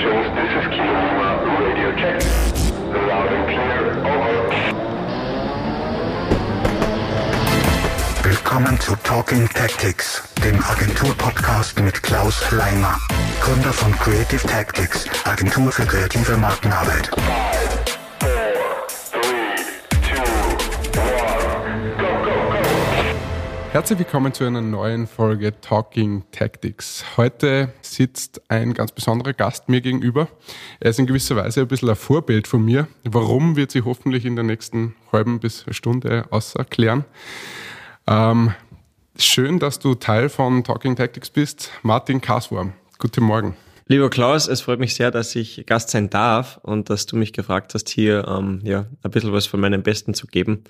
stations, this is Kilo Lima, radio check. Loud and clear, over. Willkommen zu Talking Tactics, dem Agentur-Podcast mit Klaus Leimer, Gründer von Creative Tactics, Agentur für kreative Markenarbeit. Five, Herzlich willkommen zu einer neuen Folge Talking Tactics. Heute sitzt ein ganz besonderer Gast mir gegenüber. Er ist in gewisser Weise ein bisschen ein Vorbild von mir. Warum wird sie hoffentlich in der nächsten halben bis Stunde auserklären. Ähm, schön, dass du Teil von Talking Tactics bist. Martin Kaswurm. Guten Morgen. Lieber Klaus, es freut mich sehr, dass ich Gast sein darf und dass du mich gefragt hast, hier ähm, ja, ein bisschen was von meinem Besten zu geben.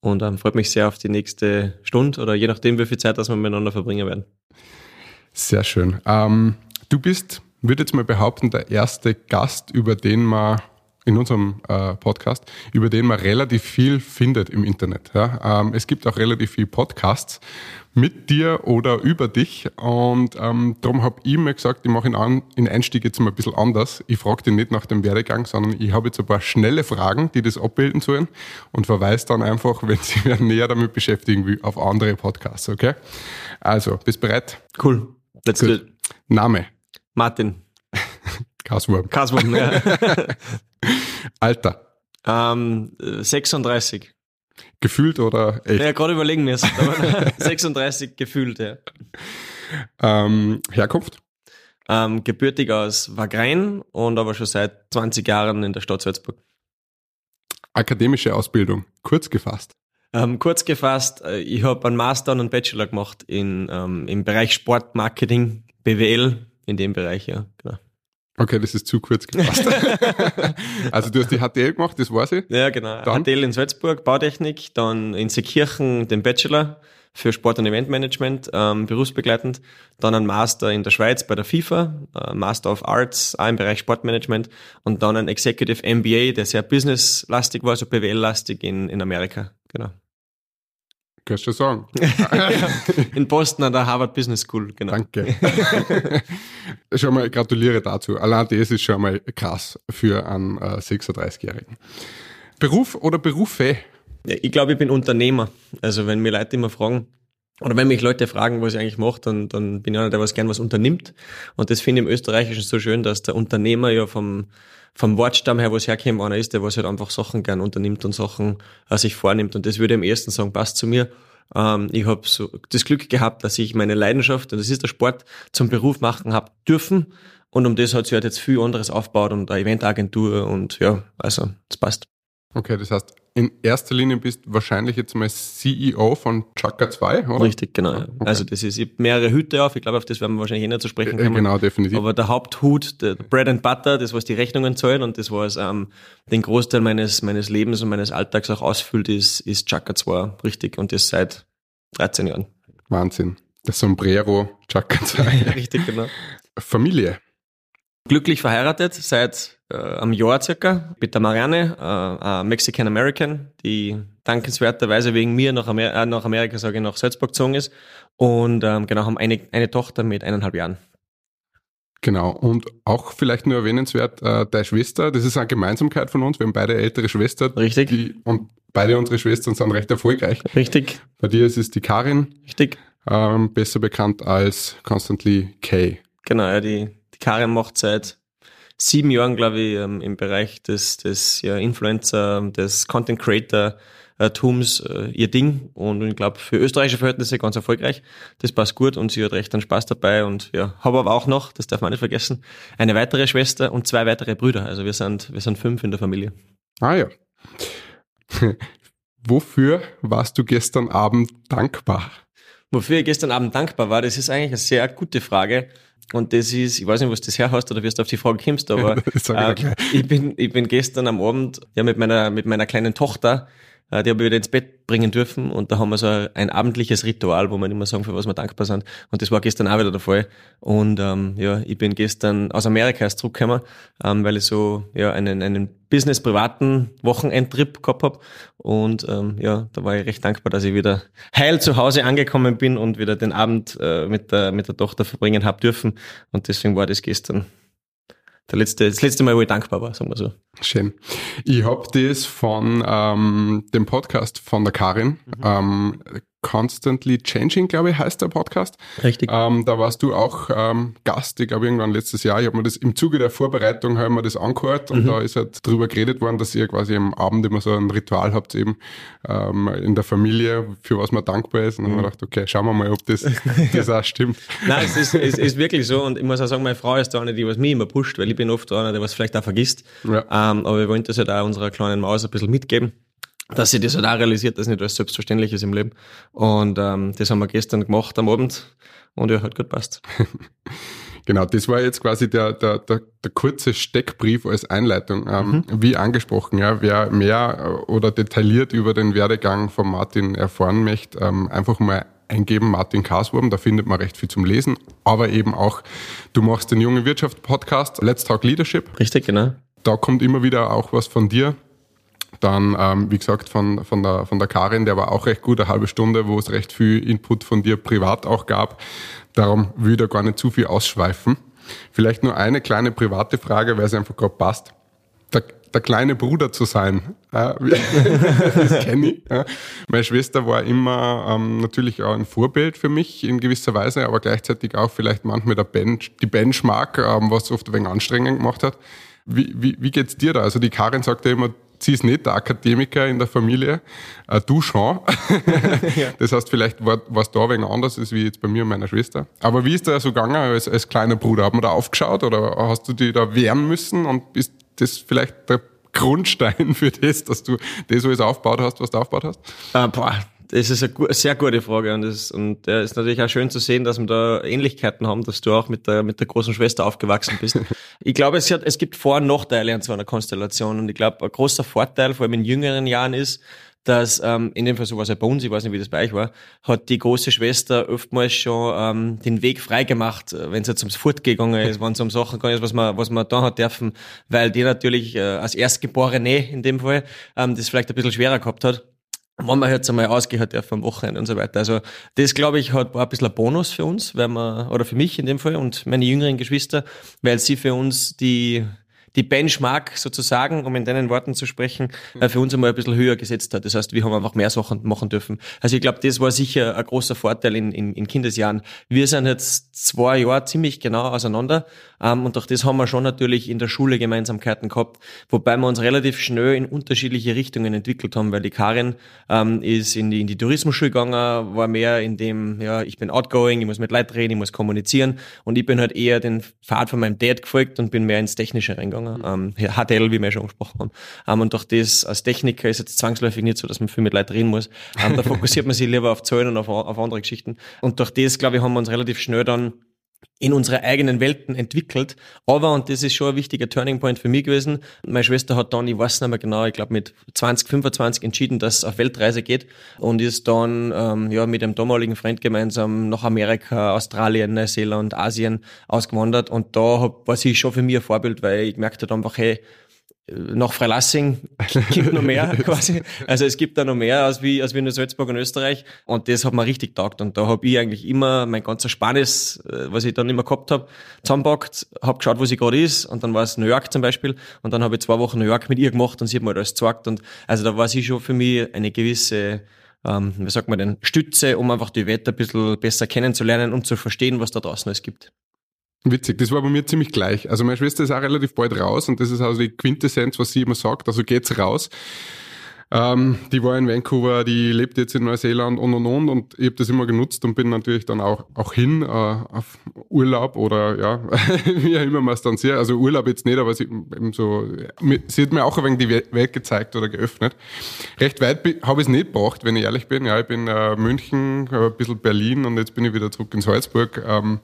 Und ähm, freut mich sehr auf die nächste Stunde oder je nachdem, wie viel Zeit das wir miteinander verbringen werden. Sehr schön. Ähm, du bist, würde jetzt mal behaupten, der erste Gast, über den man in unserem äh, Podcast, über den man relativ viel findet im Internet. Ja? Ähm, es gibt auch relativ viele Podcasts mit dir oder über dich und ähm, darum habe ich mir gesagt, ich mache den in Einstieg jetzt mal ein bisschen anders. Ich frage dich nicht nach dem Werdegang, sondern ich habe jetzt ein paar schnelle Fragen, die das abbilden sollen und verweise dann einfach, wenn sie mir näher damit beschäftigen, wie auf andere Podcasts, okay? Also, bist bereit? Cool. Let's do Gut. it. Name, Martin. Kaswurm. Kaswurm, ja. Alter, ähm, äh, 36. gefühlt oder echt? Ja, gerade überlegen müssen. aber 36 gefühlt, ja. Ähm, Herkunft, Ähm, gebürtig aus Wagrein und aber schon seit 20 Jahren in der Stadt Salzburg. akademische Ausbildung, kurz gefasst. Ähm, kurz gefasst, äh, ich habe einen Master und einen Bachelor gemacht in, ähm, im Bereich Sportmarketing, BWL, in dem Bereich, ja. Genau. Okay, das ist zu kurz gefasst. also du hast die HTL gemacht, das weiß ich. Ja, genau. Dann? HTL in Salzburg, Bautechnik, dann in Seekirchen den Bachelor für Sport- und Eventmanagement, ähm, berufsbegleitend, dann ein Master in der Schweiz bei der FIFA, äh, Master of Arts, auch im Bereich Sportmanagement und dann ein Executive MBA, der sehr businesslastig war, so BWL-lastig in, in Amerika, genau. Kannst du sagen. In Boston an der Harvard Business School, genau. Danke. schon mal gratuliere dazu. Allein das ist schon mal krass für einen äh, 36-Jährigen. Beruf oder Berufe? Ja, ich glaube, ich bin Unternehmer. Also wenn mir Leute immer fragen, oder wenn mich Leute fragen, was ich eigentlich mache, dann, dann bin ich einer, der was gern was unternimmt. Und das finde ich im Österreichischen so schön, dass der Unternehmer ja vom, vom Wortstamm her, wo es herkommt, einer ist, der was halt einfach Sachen gern unternimmt und Sachen äh, sich vornimmt. Und das würde am ersten sagen, passt zu mir. Ähm, ich habe so das Glück gehabt, dass ich meine Leidenschaft, und das ist der Sport, zum Beruf machen habe dürfen. Und um das hat sich halt jetzt viel anderes aufgebaut und eine Eventagentur und ja, also das passt. Okay, das heißt, in erster Linie bist du wahrscheinlich jetzt mal CEO von Chaka 2, oder? Richtig, genau. ja. Okay. Also das ist, ich mehrere Hüte auf, ich glaube, auf das werden wir wahrscheinlich eh nicht zu sprechen Äh, kommen. genau, definitiv. Aber der Haupthut, der Bread and Butter, das was die Rechnungen zahlt und das was ähm, den Großteil meines meines Lebens und meines Alltags auch ausfüllt, ist ist Chaka 2, richtig. Und das seit 13 Jahren. Wahnsinn. Das Sombrero Chaka 2. richtig, genau. Familie. Glücklich verheiratet seit äh, einem Jahr circa mit der Marianne, äh, äh, Mexican American, die dankenswerterweise wegen mir nach, Amer äh, nach Amerika, sage ich, nach Salzburg gezogen ist. Und ähm, genau, haben eine, eine Tochter mit eineinhalb Jahren. Genau. Und auch vielleicht nur erwähnenswert, äh, deine Schwester, das ist eine Gemeinsamkeit von uns. Wir haben beide ältere Schwestern. Richtig. Die, und beide unsere Schwestern sind recht erfolgreich. Richtig, Bei dir ist es die Karin, richtig. ähm, besser bekannt als Constantly Kay. Genau, ja, die, die Karin macht seit sieben Jahren, glaube ich, ähm, im Bereich des, des ja, Influencer, des Content Creator äh, äh, ihr Ding und ich glaube für österreichische Verhältnisse ganz erfolgreich. Das passt gut und sie hat recht einen Spaß dabei und ja, habe aber auch noch, das darf man nicht vergessen, eine weitere Schwester und zwei weitere Brüder. Also wir sind, wir sind fünf in der Familie. Ah ja. Wofür warst du gestern Abend dankbar? Wofür ich gestern Abend dankbar war, das ist eigentlich eine sehr gute Frage. Und das ist, ich weiß nicht, was das herhast oder wie du auf die Frage kommst, aber äh, ich, bin, ich bin gestern am Abend ja mit meiner, mit meiner kleinen Tochter, die habe ich wieder ins Bett bringen dürfen und da haben wir so ein abendliches Ritual, wo wir immer sagen, für was wir dankbar sind. Und das war gestern auch wieder der Fall. Und ähm, ja, ich bin gestern aus Amerika erst zurückgekommen, ähm, weil ich so ja einen, einen business-privaten Wochenendtrip gehabt hab Und ähm, ja, da war ich recht dankbar, dass ich wieder heil zu Hause angekommen bin und wieder den Abend äh, mit, der, mit der Tochter verbringen hab dürfen. Und deswegen war das gestern der letzte, das letzte Mal, wo ich dankbar war, sagen wir so. Schön. Ich hab das von ähm, dem Podcast von der Karin, ähm, Constantly Changing, glaube ich, heißt der Podcast. Richtig. Ähm, da warst du auch ähm, Gast, ich glaube irgendwann letztes Jahr. Ich habe mir das im Zuge der Vorbereitung habe mir das angehört und da ist halt drüber geredet worden, dass ihr quasi am Abend immer so ein Ritual habt eben ähm, in der Familie, für was man dankbar ist. Und dann haben wir gedacht, okay, schauen wir mal, ob das, das auch stimmt. Nein, es ist, es ist wirklich so und ich muss auch sagen, meine Frau ist da eine, die was mich immer pusht, weil ich bin oft einer, der was vielleicht auch vergisst. Ja. Ähm, aber wir wollen das halt auch unserer kleinen Maus ein bisschen mitgeben, dass sie das halt auch realisiert, dass nicht alles selbstverständlich ist im Leben. Und ähm, das haben wir gestern gemacht am Abend und ja, hat gut passt. Genau, das war jetzt quasi der, der, der, der kurze Steckbrief als Einleitung. Ähm, Wie angesprochen, ja, wer mehr äh, oder detailliert über den Werdegang von Martin erfahren möchte, ähm, einfach mal eingeben, Martin Kaswurm, da findet man recht viel zum Lesen, aber eben auch, du machst den Junge Wirtschaft Podcast, Let's Talk Leadership, Richtig, genau. da kommt immer wieder auch was von dir. Dann, ähm, wie gesagt, von, von, der, von der Karin, der war auch recht gut, eine halbe Stunde, wo es recht viel Input von dir privat auch gab. Darum will ich da gar nicht zu viel ausschweifen. Vielleicht nur eine kleine private Frage, weil es einfach gerade passt. Der, der kleine Bruder zu sein, äh, das kenne ich. Meine Schwester war immer ähm, natürlich auch ein Vorbild für mich in gewisser Weise, aber gleichzeitig auch vielleicht manchmal der Bench, die Benchmark, ähm, was oft ein wenig anstrengend gemacht hat. Wie, wie, wie geht's dir da? Also die Karin sagt ja immer, sie ist nicht der Akademiker in der Familie, äh, du schon. Das heißt, vielleicht war was da wenig anders ist wie jetzt bei mir und meiner Schwester. Aber wie ist da so gegangen als, als kleiner Bruder? Hat man da aufgeschaut oder hast du dich da wehren müssen und ist das vielleicht der Grundstein für das, dass du das alles aufgebaut hast, was du aufgebaut hast? Äh, boah, das ist eine, sehr gute Frage und es und ist natürlich auch schön zu sehen, dass wir da Ähnlichkeiten haben, dass du auch mit der mit der großen Schwester aufgewachsen bist. ich glaube, es, hat, es gibt Vor- und Nachteile an so einer Konstellation und ich glaube, ein großer Vorteil, vor allem in jüngeren Jahren ist, dass ähm, in dem Fall so war es ja bei uns, ich weiß nicht, wie das bei euch war, hat die große Schwester oftmals schon ähm, den Weg freigemacht, äh, wenn es jetzt ums Fortgegangen ist, wenn es um Sachen gegangen ist, was man, was man da hat dürfen, weil die natürlich äh, als Erstgeborene in dem Fall ähm, das vielleicht ein bisschen schwerer gehabt hat wenn man jetzt einmal ausgehen hat dürfen am Wochenende und so weiter. Also das, glaube ich, hat, war ein bisschen ein Bonus für uns, weil man, oder für mich in dem Fall und meine jüngeren Geschwister, weil sie für uns die, die Benchmark sozusagen, um in deinen Worten zu sprechen, äh, für uns einmal ein bisschen höher gesetzt hat. Das heißt, wir haben einfach mehr Sachen machen dürfen. Also ich glaube, das war sicher ein großer Vorteil in, in, in Kindesjahren. Wir sind jetzt zwei Jahre ziemlich genau auseinander ähm, und durch das haben wir schon natürlich in der Schule Gemeinsamkeiten gehabt, wobei wir uns relativ schnell in unterschiedliche Richtungen entwickelt haben, weil die Karin ähm, ist in die, in die Tourismusschule gegangen, war mehr in dem, ja, ich bin outgoing, ich muss mit Leuten reden, ich muss kommunizieren und ich bin halt eher den Pfad von meinem Dad gefolgt und bin mehr ins Technische reingegangen, ähm, HTL, wie wir schon gesprochen haben. Ähm, und durch das als Techniker ist jetzt zwangsläufig nicht so, dass man viel mit Leuten reden muss. Ähm, da fokussiert man sich lieber auf Zahlen und auf, auf andere Geschichten. Und durch das, glaube ich, haben wir uns relativ schnell dann in unsere eigenen Welten entwickelt. Aber, und das ist schon ein wichtiger Turning Point für mich gewesen, meine Schwester hat dann, ich weiß nicht mehr genau, ich glaube mit 20, 25 entschieden, dass es auf Weltreise geht und ist dann ähm, ja mit dem damaligen Freund gemeinsam nach Amerika, Australien, Neuseeland, Asien ausgewandert und da hab, war sie schon für mich ein Vorbild, weil ich gemerkt habe einfach, hey, nach Freilassing gibt noch mehr quasi. Also es gibt da noch mehr als wie, als wie in Salzburg und Österreich. Und das hat mir richtig taugt. Und da habe ich eigentlich immer mein ganzer Spanis, äh, was ich dann immer gehabt habe, zusammengepackt, habe geschaut, wo sie gerade ist. Und dann war es New York zum Beispiel. Und dann habe ich zwei Wochen New York mit ihr gemacht und sie hat mir alles gezeigt. Und also da war sie schon für mich eine gewisse ähm, wie sagt man denn, Stütze, um einfach die Welt ein bisschen besser kennenzulernen und zu verstehen, was da draußen alles gibt. Witzig, das war bei mir ziemlich gleich. Also meine Schwester ist auch relativ bald raus und das ist also die Quintessenz, was sie immer sagt, also geht's raus. Ähm, die war in Vancouver, die lebt jetzt in Neuseeland und und und und ich habe das immer genutzt und bin natürlich dann auch, auch hin äh, auf Urlaub oder ja, wie auch immer man es dann sieht. Also Urlaub jetzt nicht, aber sie, so, sie hat mir auch ein wenig die Welt gezeigt oder geöffnet. Recht weit habe ich es nicht gebracht, wenn ich ehrlich bin. Ja, ich bin äh, München, äh, ein bisschen Berlin und jetzt bin ich wieder zurück in Salzburg. Ähm,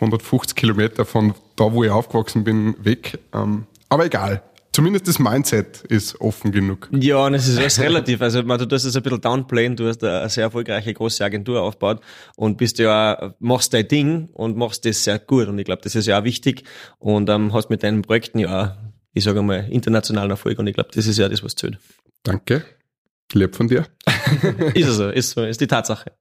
150 Kilometer von da, wo ich aufgewachsen bin, weg. Ähm, aber egal. Zumindest das Mindset ist offen genug. Ja, und es ist alles relativ. Also, man, du tust es ein bisschen downplayen. Du hast eine sehr erfolgreiche große Agentur aufgebaut und bist ja, machst dein Ding und machst das sehr gut. Und ich glaube, das ist ja auch wichtig. Und ähm, hast mit deinen Projekten ja auch, ich sage mal, internationalen Erfolg. Und ich glaube, das ist ja das, was zählt. Danke. Lieb von dir. ist es so, ist so, ist die Tatsache.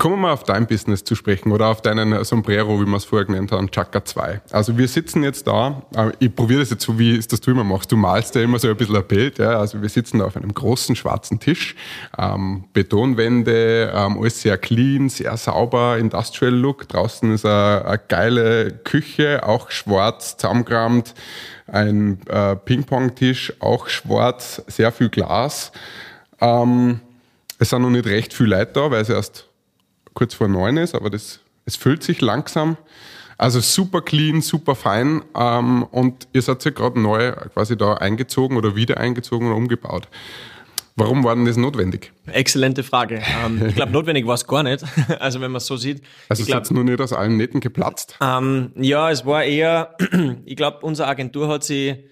Kommen wir mal auf dein Business zu sprechen oder auf deinen Sombrero, wie wir es vorher genannt haben, Chaka 2. Also wir sitzen jetzt da, äh, ich probiere das jetzt so, wie es das du immer machst. Du malst ja immer so ein bisschen ein Bild. Ja? Also wir sitzen da auf einem großen schwarzen Tisch, ähm, Betonwände, ähm, alles sehr clean, sehr sauber, Industrial Look. Draußen ist eine, eine geile Küche, auch schwarz, zusammengerammt. Ein äh, Ping-Pong-Tisch, auch schwarz, sehr viel Glas. Ähm, es sind noch nicht recht viele Leute da, weil es erst kurz vor neun ist, aber das, es füllt sich langsam. Also super clean, super fein ähm, und ihr seid ja gerade neu quasi da eingezogen oder wieder eingezogen oder umgebaut. Warum war denn das notwendig? Exzellente Frage. Ähm, ich glaube, notwendig war es gar nicht. Also wenn man es so sieht. Also es hat nur nicht aus allen Nähten geplatzt? Ähm, ja, es war eher, ich glaube, unsere Agentur hat sie,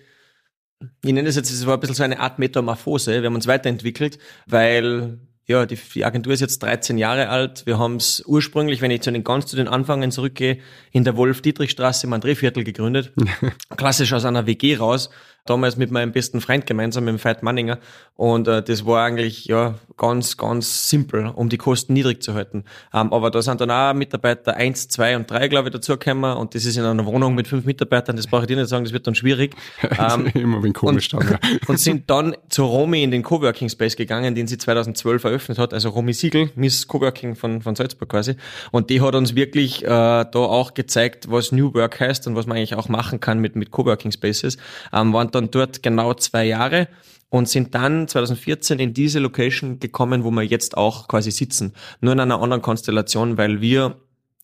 ich nenne das jetzt, es war ein bisschen so eine Art Metamorphose. Wir haben uns weiterentwickelt, weil ja, die, die Agentur ist jetzt 13 Jahre alt. Wir haben es ursprünglich, wenn ich zu den ganz zu den Anfängen zurückgehe, in der Wolf-Dietrich-Straße im André-Viertel gegründet. Klassisch aus einer WG raus. Damals mit meinem besten Freund gemeinsam, mit dem Veit Manninger. Und äh, das war eigentlich ja ganz, ganz simpel, um die Kosten niedrig zu halten. Ähm, aber da sind dann auch Mitarbeiter eins, zwei und drei, glaube ich, dazugekommen. Und das ist in einer Wohnung mit fünf Mitarbeitern. Das brauche ich dir nicht sagen, das wird dann schwierig. Ähm, Immer wenn komisch und, dann, ja. und sind dann zu Romy in den Coworking Space gegangen, den sie 2012 eröffnet hat, also Romy Siegel, Miss Coworking von, von Salzburg quasi. Und die hat uns wirklich äh, da auch gezeigt, was New Work heißt und was man eigentlich auch machen kann mit, mit Coworking Spaces. Ähm, waren dann dort genau zwei Jahre und sind dann 2014 in diese Location gekommen, wo wir jetzt auch quasi sitzen. Nur in einer anderen Konstellation, weil wir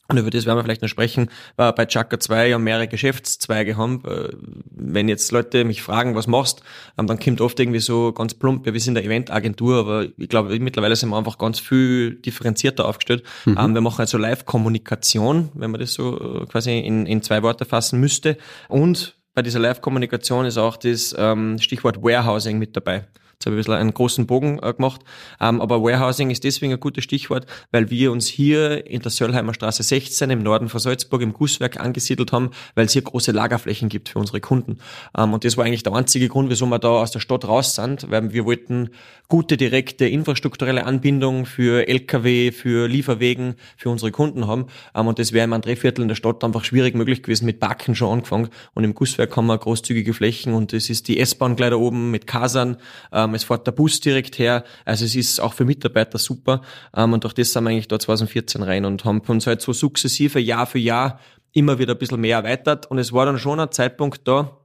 und über das werden wir vielleicht noch sprechen, äh, bei Chaka 2 ja mehrere Geschäftszweige haben. Äh, wenn jetzt Leute mich fragen, was machst, ähm, dann kommt oft irgendwie so ganz plump, ja, wir sind eine Eventagentur, aber ich glaube, mittlerweile sind wir einfach ganz viel differenzierter aufgestellt. Mhm. Ähm, wir machen also Live-Kommunikation, wenn man das so äh, quasi in, in zwei Worte fassen müsste. Und bei dieser Live-Kommunikation ist auch das ähm, Stichwort Warehousing mit dabei. Jetzt habe ich ein bisschen einen großen Bogen äh, gemacht. Ähm, aber Warehousing ist deswegen ein gutes Stichwort, weil wir uns hier in der Söllheimer Straße 16 im Norden von Salzburg im Gusswerk angesiedelt haben, weil es hier große Lagerflächen gibt für unsere Kunden. Ähm, und das war eigentlich der einzige Grund, wieso wir da aus der Stadt raus sind, weil wir wollten gute direkte infrastrukturelle Anbindung für Lkw, für Lieferwegen, für unsere Kunden haben. Ähm, und das wäre im Andréviertel in der Stadt einfach schwierig möglich gewesen, mit Backen schon angefangen. Und im Gusswerk haben wir großzügige Flächen und es ist die S-Bahn gleich da oben mit Kasern. Ähm, es fährt der Bus direkt her. Also es ist auch für Mitarbeiter super. Ähm, und durch das sind wir eigentlich da 2014 rein und haben uns halt so sukzessive Jahr für Jahr immer wieder ein bisschen mehr erweitert. Und es war dann schon ein Zeitpunkt da,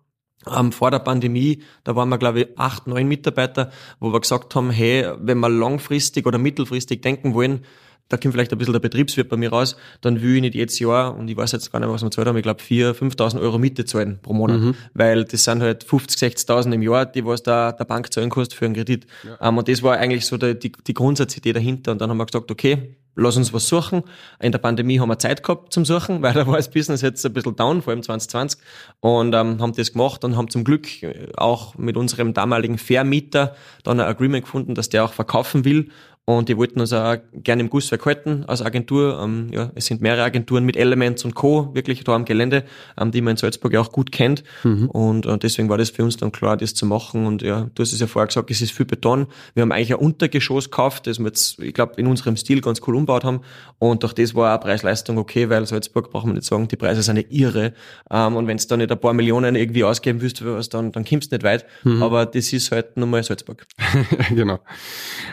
ähm, vor der Pandemie, da waren wir, glaube ich, acht, neun Mitarbeiter, wo wir gesagt haben, hey, wenn wir langfristig oder mittelfristig denken wollen, da kommt vielleicht ein bisschen der Betriebswirt bei mir raus, dann will ich nicht jedes Jahr, und ich weiß jetzt gar nicht, was wir zahlt haben, ich glaube 4.000, 5.000 Euro Miete zahlen pro Monat, mhm. weil das sind halt 50, 60.000 im Jahr, die was da der Bank zahlen kostet für einen Kredit. Ja. Um, ähm, und das war eigentlich so die, die, die Grundsatzidee dahinter und dann haben wir gesagt, okay, lass uns was suchen. In der Pandemie haben wir Zeit gehabt zum Suchen, weil da war das Business jetzt ein bisschen down, vor allem 2020. Und ähm, haben das gemacht und haben zum Glück äh, auch mit unserem damaligen Vermieter dann ein Agreement gefunden, dass der auch verkaufen will. Und die wollten uns auch gerne im Gusswerk halten als Agentur. Ähm, ja, es sind mehrere Agenturen mit Elements und Co. wirklich da am Gelände, ähm, die man in Salzburg ja auch gut kennt. Mhm. Und äh, deswegen war das für uns dann klar, das zu machen. Und ja, du hast es ja vorher gesagt, es ist viel Beton. Wir haben eigentlich ein Untergeschoss gekauft, das wir jetzt, ich glaube, in unserem Stil ganz cool umbaut haben. Und durch das war auch Preis-Leistung okay, weil Salzburg braucht man nicht sagen, die Preise sind ja irre. Ähm, und wenn du da nicht ein paar Millionen irgendwie ausgeben willst was, dann, dann kommst du nicht weit. Mhm. Aber das ist halt nun mal Salzburg. genau.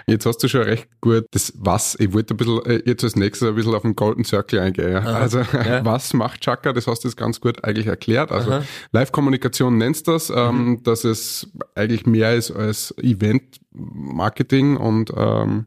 Jetzt hast du schon recht gut. Das was, ich wollte ein bisschen, äh, jetzt als nächstes ein bisschen auf den Golden Circle eingehen. Ja. Also, ja. was macht Chaka? Das hast du jetzt ganz gut eigentlich erklärt. Also, Live-Kommunikation nennst das, ähm, mhm. dass es eigentlich mehr ist als Event Marketing und ähm,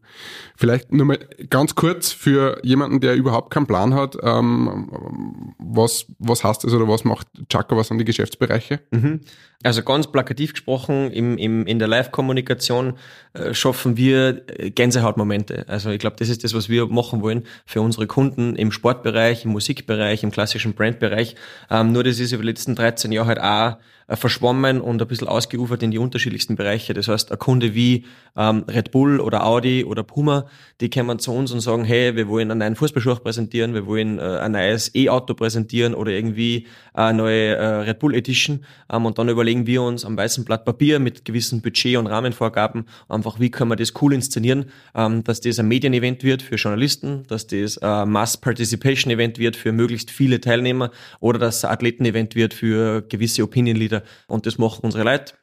vielleicht nur mal ganz kurz für jemanden, der überhaupt keinen Plan hat, ähm, was, was heißt das oder was macht Chaka, was sind die Geschäftsbereiche? Mhm. Also ganz plakativ gesprochen, im, im, in der Live-Kommunikation äh, schaffen wir äh, Gänsehautmomente. Also ich glaube, das ist das, was wir machen wollen für unsere Kunden im Sportbereich, im Musikbereich, im klassischen Brandbereich. Ähm, nur das ist über die letzten 13 Jahre halt auch verschwommen und ein bisschen ausgeufert in die unterschiedlichsten Bereiche. Das heißt, ein Kunde wie ähm, Red Bull oder Audi oder Puma, die kommen zu uns und sagen, hey, wir wollen einen neuen Fußballschuh präsentieren, wir wollen äh, ein neues E-Auto präsentieren oder irgendwie eine neue äh, Red Bull Edition. Ähm, und dann überlegen wir uns am weißen Blatt Papier mit gewissen Budget- und Rahmenvorgaben einfach, wie können wir das cool inszenieren, ähm, dass das ein Medienevent wird für Journalisten, dass das ein Mass-Participation-Event wird für möglichst viele Teilnehmer oder dass es ein Athletenevent wird für gewisse Opinion-Leader und das machen unsere Leute.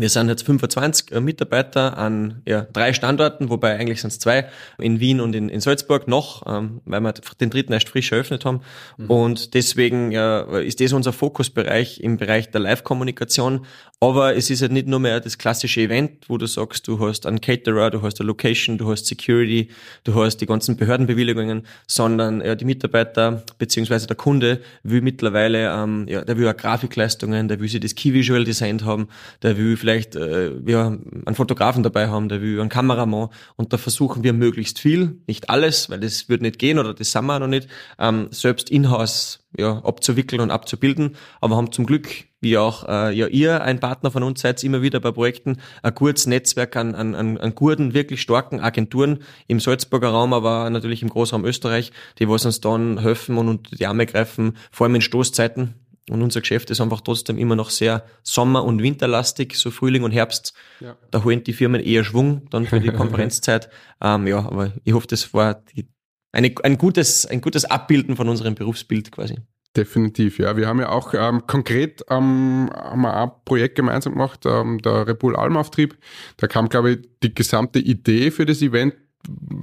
Wir sind jetzt 25 äh, Mitarbeiter an ja, drei Standorten, wobei eigentlich sind es zwei, in Wien und in, in Salzburg noch, ähm, weil wir den dritten erst frisch eröffnet haben. Mhm. Und deswegen ja, ist das unser Fokusbereich im Bereich der Live-Kommunikation. Aber es ist halt nicht nur mehr das klassische Event, wo du sagst, du hast einen Caterer, du hast eine Location, du hast Security, du hast die ganzen Behördenbewilligungen, sondern ja, die Mitarbeiter beziehungsweise der Kunde will mittlerweile, ähm, ja, der will auch Grafikleistungen, der will sich das Key Visual designt haben, der will vielleicht äh, wir einen Fotografen dabei haben, der will einen Kameramann und da versuchen wir möglichst viel, nicht alles, weil das wird nicht gehen oder das sind wir noch nicht, ähm, selbst in-house ja, abzuwickeln und abzubilden. Aber haben zum Glück, wie auch äh, ja ihr ein Partner von uns seid, immer wieder bei Projekten, ein gutes Netzwerk an, an, an, an guten, wirklich starken Agenturen im Salzburger Raum, aber natürlich im Großraum Österreich, die was uns dann helfen und unter die Arme greifen, vor allem in Stoßzeiten. Und unser Geschäft ist einfach trotzdem immer noch sehr sommer- und winterlastig, so Frühling und Herbst. Ja. Da holen die Firmen eher Schwung dann für die Konferenzzeit. ähm, ja, aber ich hoffe, das war die, eine, ein, gutes, ein gutes Abbilden von unserem Berufsbild quasi. Definitiv, ja. Wir haben ja auch ähm, konkret ähm, haben wir ein Projekt gemeinsam gemacht, ähm, der Repul Almauftrieb. Da kam, glaube ich, die gesamte Idee für das Event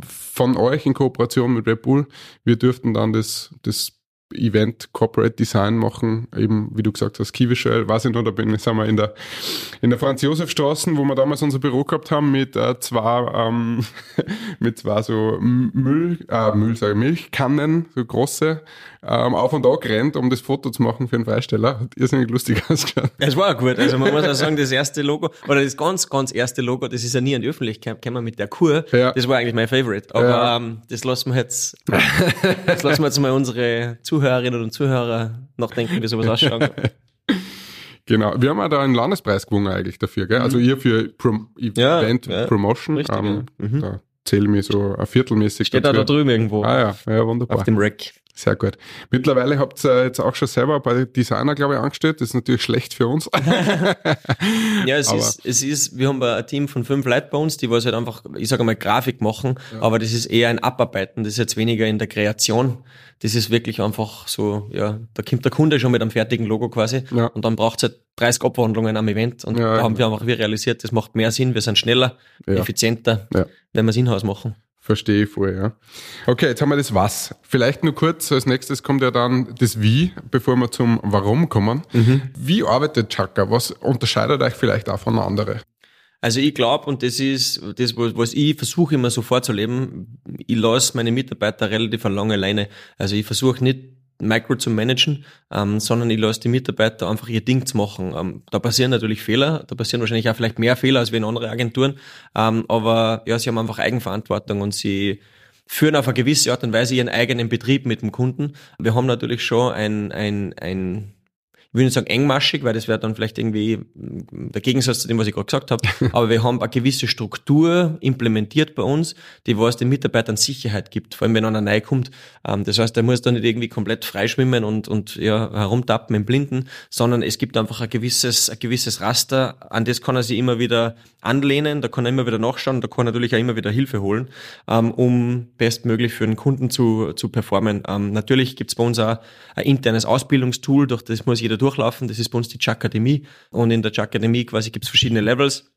von euch in Kooperation mit Red Bull. Wir dürften dann das, das Event Corporate Design machen, eben wie du gesagt hast, Visual, weiß ich noch, da bin ich, sind wir in der, in der Franz-Josef-Straße, wo wir damals unser Büro gehabt haben, mit äh, zwei, ähm, mit zwei so Müll, äh, Müll, sage ich, Milchkannen, so große, ähm, auf und ab rennt, um das Foto zu machen für einen Freisteller. Hat irrsinnig lustig ausgeschaut. Es war auch gut, also man muss auch sagen, das erste Logo, oder das ganz, ganz erste Logo, das ist ja nie an die Öffentlichkeit gekommen mit der Kur, ja. das war eigentlich mein Favorite, aber ja. ähm, das lassen wir jetzt, das lassen wir jetzt mal unsere Zuhörer Zuhörerinnen und Zuhörer nachdenken, wie sowas ausschaut. Genau, wir haben ja da einen Landespreis gewonnen eigentlich dafür, gell? Also mhm. ihr für Prom Event ja, Promotion. Richtig, ähm, ja. mhm. Da zähle mir so ein viertelmäßig. Steht da, da drüben irgendwo. Ah ja, ja, wunderbar. Auf dem Rack. Sehr gut. Mittlerweile habt ihr jetzt auch schon selber bei Designer, glaube ich, angestellt. Das ist natürlich schlecht für uns. ja, es ist, es ist, wir haben ein Team von fünf Leuten bei uns, die was halt einfach, ich sage mal, Grafik machen, ja. aber das ist eher ein Abarbeiten. Das ist jetzt weniger in der Kreation. Das ist wirklich einfach so, ja, da kommt der Kunde schon mit einem fertigen Logo quasi ja. und dann braucht es halt 30 Abwandlungen am Event und ja, da haben wir einfach wir realisiert, das macht mehr Sinn, wir sind schneller, effizienter, wenn wir es in-house machen. Verstehe ich voll, ja. Okay, jetzt haben wir das Was. Vielleicht nur kurz, als nächstes kommt ja dann das Wie, bevor wir zum Warum kommen. Mhm. Wie arbeitet Chaka? Was unterscheidet euch vielleicht auch von anderen? Also ich glaube, und das ist das, was ich versuche immer so vorzuleben, ich lasse meine Mitarbeiter relativ lange Leine. Also ich versuche nicht Micro zu managen, ähm, sondern ich lasse die Mitarbeiter einfach ihr Ding zu machen. Ähm, da passieren natürlich Fehler, da passieren wahrscheinlich auch vielleicht mehr Fehler als wie in anderen Agenturen, ähm, aber ja, sie haben einfach Eigenverantwortung und sie führen auf eine gewisse Art und Weise ihren eigenen Betrieb mit dem Kunden. Wir haben natürlich schon ein, ein, ein ich will nicht sagen engmaschig, weil das wäre dann vielleicht irgendwie der Gegensatz zu dem, was ich gerade gesagt habe, aber wir haben eine gewisse Struktur implementiert bei uns, die was den Mitarbeitern Sicherheit gibt, vor allem wenn einer neu kommt. Ähm, das heißt, der muss da nicht irgendwie komplett freischwimmen und, und ja, herumtappen im Blinden, sondern es gibt einfach ein gewisses, ein gewisses Raster, an das kann er sich immer wieder anlehnen, da kann er immer wieder nachschauen, da kann er natürlich auch immer wieder Hilfe holen, ähm, um bestmöglich für den Kunden zu, zu performen. Ähm, natürlich gibt's bei uns auch ein internes Ausbildungstool, durch das muss jeder durchlaufen. Das ist bei uns die Chakademie. Und in der Chakademie quasi gibt es verschiedene Levels.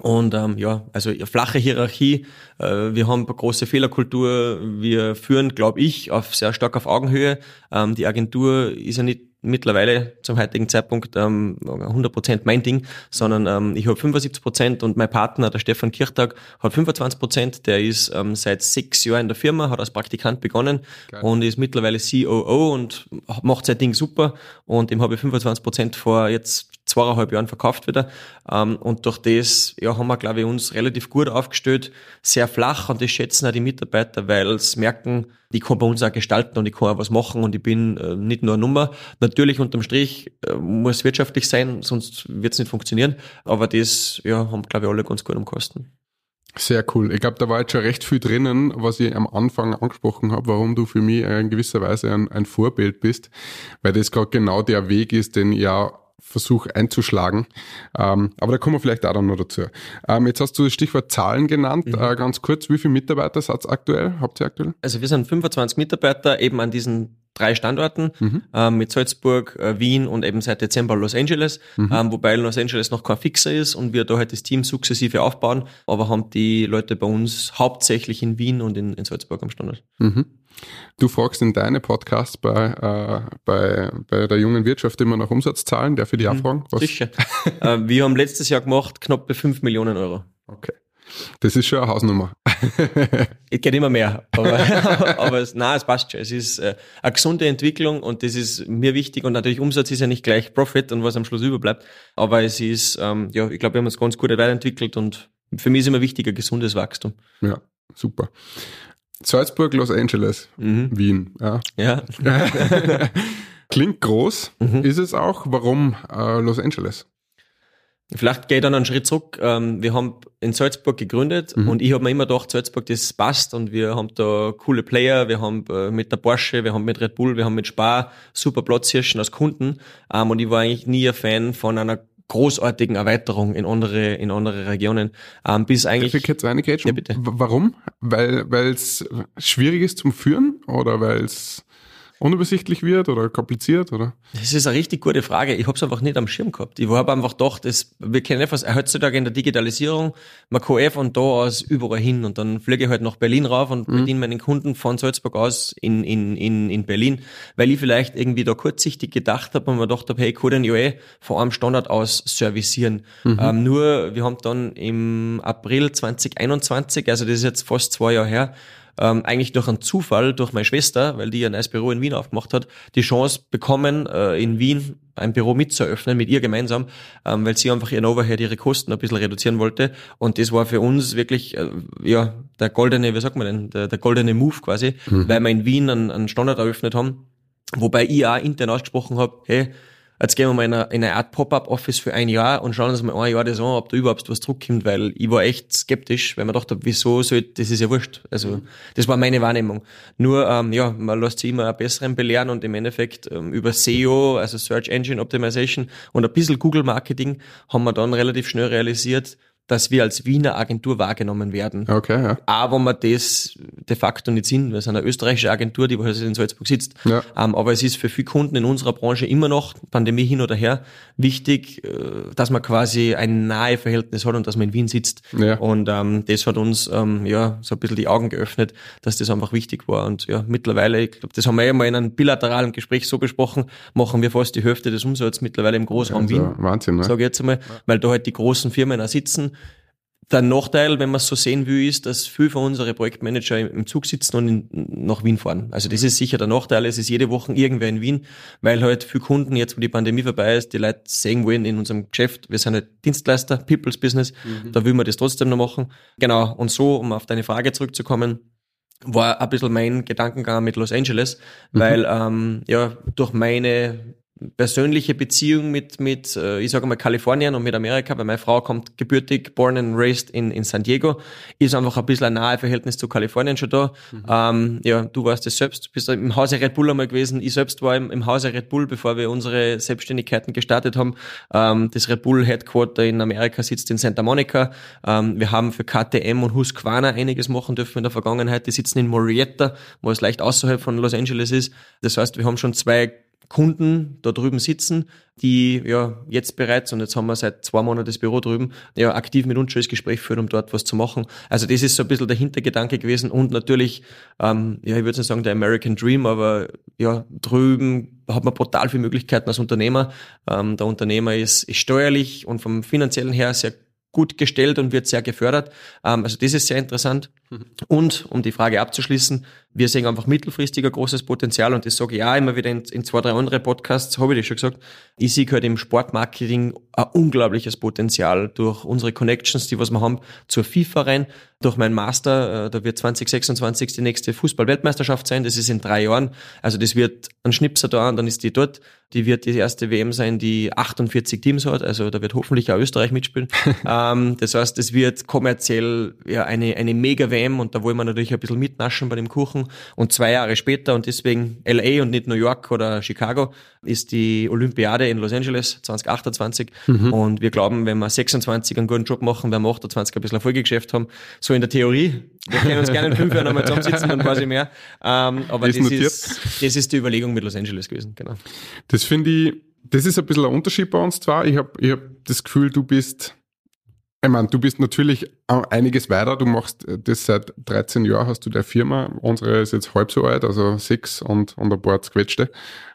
Und ähm, ja, also flache Hierarchie, äh, wir haben eine große Fehlerkultur, wir führen, glaube ich, auf sehr stark auf Augenhöhe. Ähm, die Agentur ist ja nicht mittlerweile zum heutigen Zeitpunkt ähm, 100% mein Ding, sondern ähm, ich habe 75% und mein Partner, der Stefan Kirchtag, hat 25%. Der ist ähm, seit sechs Jahren in der Firma, hat als Praktikant begonnen Geil. und ist mittlerweile COO und macht sein Ding super. Und dem habe ich 25% vor jetzt zweieinhalb Jahren verkauft wieder. Ähm, und durch das ja, haben wir, glaube ich, uns relativ gut aufgestellt, sehr flach und das schätzen auch die Mitarbeiter, weil sie merken, ich kann bei uns auch gestalten und ich kann auch was machen und ich bin äh, nicht nur eine Nummer. Natürlich unterm Strich äh, muss wirtschaftlich sein, sonst wird es nicht funktionieren. Aber das ja, haben, glaube ich, alle ganz gut am Kosten. Sehr cool. Ich glaube, da war jetzt schon recht viel drinnen, was ich am Anfang angesprochen habe, warum du für mich in gewisser Weise ein, ein Vorbild bist, weil das gerade genau der Weg ist, den ich ja Versuch einzuschlagen. Ähm, aber da kommen wir vielleicht auch dann noch dazu. Ähm, jetzt hast du das Stichwort Zahlen genannt. Mhm. Äh, ganz kurz, wie viele Mitarbeiter seid ihr aktuell? Habt ihr aktuell? Also wir sind 25 Mitarbeiter eben an diesen drei Standorten Mhm. ähm, mit Salzburg, äh, Wien und eben seit Dezember Los Angeles, Mhm. ähm, wobei Los Angeles noch kein Fixer ist und wir da halt das Team sukzessive aufbauen, aber haben die Leute bei uns hauptsächlich in Wien und in, in Salzburg am Standort. Mhm. Du fragst in deine Podcasts bei, äh, bei, bei der jungen Wirtschaft immer nach Umsatzzahlen. Darf ich die auch fragen? Was? Mhm. Sicher. äh, wir haben letztes Jahr gemacht knapp bei 5 Millionen Euro. Okay. Das ist schon eine Hausnummer. Es geht immer mehr, aber, aber es, nein, es passt schon. Es ist äh, eine gesunde Entwicklung und das ist mir wichtig und natürlich Umsatz ist ja nicht gleich Profit und was am Schluss überbleibt, aber es ist, ähm, ja, ich glaube, wir haben uns ganz gut weiterentwickelt und für mich ist immer wichtig ein gesundes Wachstum. Ja, super. Salzburg, Los Angeles, Mhm. Wien. Ja. Ja, Klingt groß, Mhm. ist es auch. Warum äh, Los Angeles? vielleicht gehe ich dann einen Schritt zurück. Ähm, wir haben in Salzburg gegründet Mhm. und ich habe mir immer gedacht, Salzburg, das passt und wir haben da coole Player, wir haben äh, mit der Porsche, wir haben mit Red Bull, wir haben mit Spar super Platzhirschen als Kunden ähm, und ich war eigentlich nie ein Fan von einer großartigen Erweiterung in andere, in andere Regionen, ähm, bis eigentlich... Darf ich jetzt reingrätschen? Ja, bitte. Warum? Weil es schwierig ist zum Führen oder weil es unübersichtlich wird oder kompliziert oder? Das ist eine richtig gute Frage. Ich habe es einfach nicht am Schirm gehabt. Ich habe einfach gedacht, das, wir kennen etwas heutzutage in der Digitalisierung, man kann eh von da aus überall hin und dann fliege ich halt nach Berlin rauf und bediene meinen Kunden von Salzburg aus in, in, in, in Berlin, weil ich vielleicht irgendwie da kurzsichtig gedacht habe und mir gedacht habe, hey, ich kann den ja eh von einem Standort aus servicieren. Ähm, nur, wir haben dann im April 2021, also das ist jetzt fast zwei Jahre her, ähm, eigentlich durch einen Zufall, durch meine Schwester, weil die ein neues Büro in Wien aufgemacht hat, die Chance bekommen, äh, in Wien ein Büro mitzueröffnen, mit ihr gemeinsam, ähm, weil sie einfach ihren Overhead, ihre Kosten ein bisschen reduzieren wollte. Und das war für uns wirklich, äh, ja, der goldene, wie sagt man denn, der, der goldene Move quasi, weil wir in Wien einen, einen Standard eröffnet haben, wobei ich auch intern ausgesprochen habe, hey, jetzt gehen wir mal in eine, in eine Art Pop-Up-Office für ein Jahr und schauen uns mal ein Jahr das an, ob da überhaupt was zurückkommt, weil ich war echt skeptisch, weil man dachte, wieso soll, das ist ja wurscht. Also, das war meine Wahrnehmung. Nur, ähm, ja, man lässt sich immer einen besseren belehren und im Endeffekt ähm, über SEO, also Search Engine Optimization und ein bisschen Google Marketing haben wir dann relativ schnell realisiert, dass wir als Wiener Agentur wahrgenommen werden. Okay, ja. Aber wir das de facto nicht sind. Wir sind eine österreichische Agentur, die in Salzburg sitzt. Ja. Ähm, aber es ist für viele Kunden in unserer Branche immer noch, Pandemie hin oder her, wichtig, äh, dass man quasi ein nahe Verhältnis hat und dass man in Wien sitzt. Ja. Und ähm, das hat uns ähm, ja so ein bisschen die Augen geöffnet, dass das einfach wichtig war. Und ja, mittlerweile, ich glaube, das haben wir ja mal in einem bilateralen Gespräch so besprochen, machen wir fast die Hälfte des Umsatzes mittlerweile im Großraum Also, Wien Wahnsinn, ne? sage ich jetzt einmal, weil da halt die großen Firmen auch sitzen. Der Nachteil, wenn man es so sehen will, ist, dass viele von unseren Projektmanager im- Zug sitzen und in, nach Wien fahren. Also das ist sicher der Nachteil. Es ist jede Woche irgendwer in Wien, weil halt viele Kunden, jetzt wo die Pandemie vorbei ist, die Leute sehen wollen in unserem Geschäft, wir sind halt Dienstleister, People's Business, da will man das trotzdem noch machen. Genau, und so, um auf deine Frage zurückzukommen, war ein bisschen mein Gedankengang mit Los Angeles, weil ähm, ja durch meine persönliche Beziehung mit, mit äh, ich sage mal, Kalifornien und mit Amerika, weil meine Frau kommt gebürtig, born and raised in, in San Diego, ist einfach ein bisschen ein nahe Verhältnis zu Kalifornien schon da. Ähm, ja, du warst es selbst, bist im Hause Red Bull einmal gewesen. Ich selbst war im, im Hause Red Bull, bevor wir unsere Selbstständigkeiten gestartet haben. Ähm, das Red Bull Headquarter in Amerika sitzt in Santa Monica. Ähm, wir haben für KTM und Husqvarna einiges machen dürfen in der Vergangenheit. Die sitzen in Morietta, wo es leicht außerhalb von Los Angeles ist. Das heißt, wir haben schon zwei Kunden da drüben sitzen, die ja jetzt bereits, und jetzt haben wir seit zwei Monaten das Büro drüben, ja aktiv mit uns schon das Gespräch führen, um dort was zu machen. Also das ist so ein bisschen der Hintergedanke gewesen und natürlich, ähm, ja, ich würde sagen der American Dream, aber ja, drüben hat man brutal viele Möglichkeiten als Unternehmer. Ähm, der Unternehmer ist, ist steuerlich und vom finanziellen her sehr gut gestellt und wird sehr gefördert. Ähm, also das ist sehr interessant. Und um die Frage abzuschließen, wir sehen einfach mittelfristig ein großes Potenzial und das sage ich auch immer wieder in, in zwei, drei andere Podcasts, habe ich das schon gesagt. Ich sehe halt im Sportmarketing ein unglaubliches Potenzial durch unsere Connections, die was wir haben, zur FIFA rein, durch meinen Master, äh, da wird 2026 die nächste Fußball-Weltmeisterschaft sein, das ist in drei Jahren. Also das wird ein Schnipser da und dann ist die dort. Die wird die erste WM sein, die 48 Teams hat, also da wird hoffentlich auch Österreich mitspielen. ähm, das heißt, es wird kommerziell ja eine, eine mega WM und da wollen wir natürlich ein bisschen mitnaschen bei dem Kuchen. Und zwei Jahre später und deswegen LA und nicht New York oder Chicago ist die Olympiade in Los Angeles 2028. Mhm. Und wir glauben, wenn wir 26 einen guten Job machen, werden wir 28 ein bisschen Erfolgegeschäft haben. So in der Theorie. Wir können uns gerne in fünf Jahren einmal zusammensitzen und quasi mehr. Ähm, aber das, das ist, das ist die Überlegung mit Los Angeles gewesen, genau. Das finde ich, das ist ein bisschen ein Unterschied bei uns zwar. Ich habe ich hab das Gefühl, du bist ich meine, du bist natürlich einiges weiter. Du machst das seit 13 Jahren, hast du der Firma. Unsere ist jetzt halb so alt, also sechs und, und ein paar zerquetschte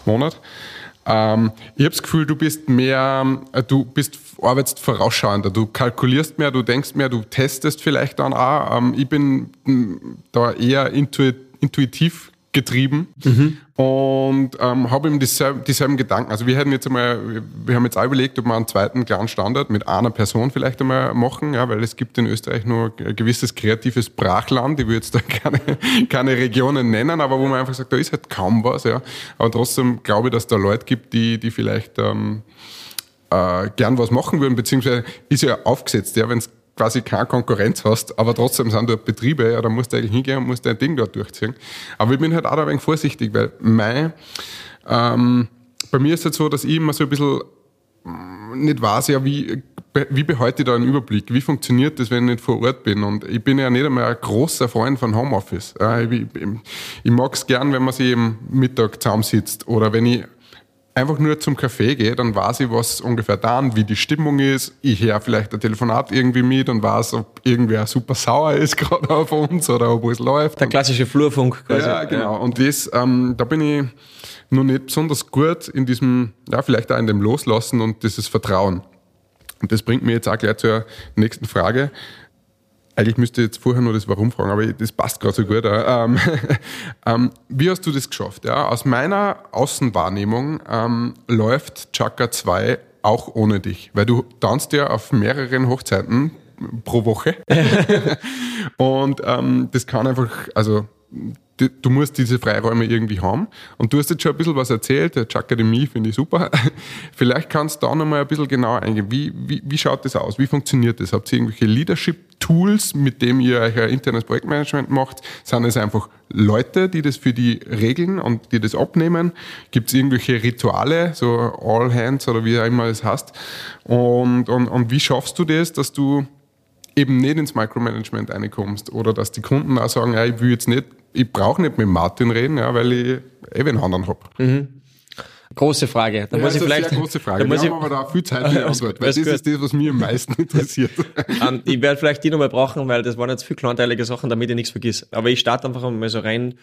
Monate. Ähm, ich habe das Gefühl, du bist mehr, du bist, arbeitest vorausschauender, du kalkulierst mehr, du denkst mehr, du testest vielleicht dann auch. Ähm, ich bin da eher intuitiv getrieben mhm. und ähm, habe ihm dieselben, dieselben Gedanken. Also wir hätten jetzt einmal, wir haben jetzt auch überlegt, ob wir einen zweiten kleinen Standard mit einer Person vielleicht einmal machen, ja, weil es gibt in Österreich nur ein gewisses kreatives Brachland, ich würde jetzt da keine, keine Regionen nennen, aber wo man einfach sagt, da ist halt kaum was, ja. Aber trotzdem glaube ich, dass da Leute gibt, die, die vielleicht ähm, äh, gern was machen würden, beziehungsweise ist ja aufgesetzt, ja, wenn es quasi keine Konkurrenz hast, aber trotzdem sind dort Betriebe, ja, da musst du eigentlich hingehen und musst dein Ding dort durchziehen. Aber ich bin halt auch ein wenig vorsichtig, weil mein, ähm, bei mir ist es halt so, dass ich immer so ein bisschen mm, nicht weiß, ja, wie, wie behalte ich da einen Überblick? Wie funktioniert das, wenn ich nicht vor Ort bin? Und ich bin ja nicht einmal ein großer Freund von Homeoffice. Ich, ich, ich mag es gern, wenn man sich im Mittag zusammensitzt oder wenn ich einfach nur zum Café gehe, dann weiß ich, was ungefähr dann, wie die Stimmung ist. Ich höre vielleicht ein Telefonat irgendwie mit und weiß, ob irgendwer super sauer ist gerade auf uns oder ob es läuft. Der klassische Flurfunk quasi. Ja, genau. Und das, ähm, da bin ich noch nicht besonders gut in diesem, ja, vielleicht auch in dem Loslassen und dieses Vertrauen. Und das bringt mir jetzt auch gleich zur nächsten Frage. Eigentlich müsste ich jetzt vorher nur das Warum fragen, aber das passt gerade so gut. Ähm, ähm, wie hast du das geschafft? Ja? Aus meiner Außenwahrnehmung ähm, läuft Chaka 2 auch ohne dich, weil du tanzt ja auf mehreren Hochzeiten pro Woche. und ähm, das kann einfach, also du musst diese Freiräume irgendwie haben. Und du hast jetzt schon ein bisschen was erzählt, der Akademie finde ich super. Vielleicht kannst du da nochmal ein bisschen genauer eingehen. Wie, wie, wie schaut das aus? Wie funktioniert das? Habt ihr irgendwelche Leadership-Tools, mit denen ihr euch ein internes Projektmanagement macht? Sind es einfach Leute, die das für die regeln und die das abnehmen? Gibt es irgendwelche Rituale, so All Hands oder wie auch immer es heißt? Und, und, und wie schaffst du das, dass du eben nicht ins Micromanagement reinkommst oder dass die Kunden auch sagen, ja, ich will jetzt nicht ich brauche nicht mit Martin reden, ja, weil ich eben einen anderen habe. Mhm. Große Frage. Da ja, muss ich vielleicht, sehr große Frage. Da muss haben aber da viel Zeit für die Antwort, weil das ist das, was mich am meisten interessiert. um, ähm, ich werde vielleicht die nochmal brauchen, weil das waren jetzt viel kleinteilige Sachen, damit ich nichts vergiss. Aber ich starte einfach mal so rein,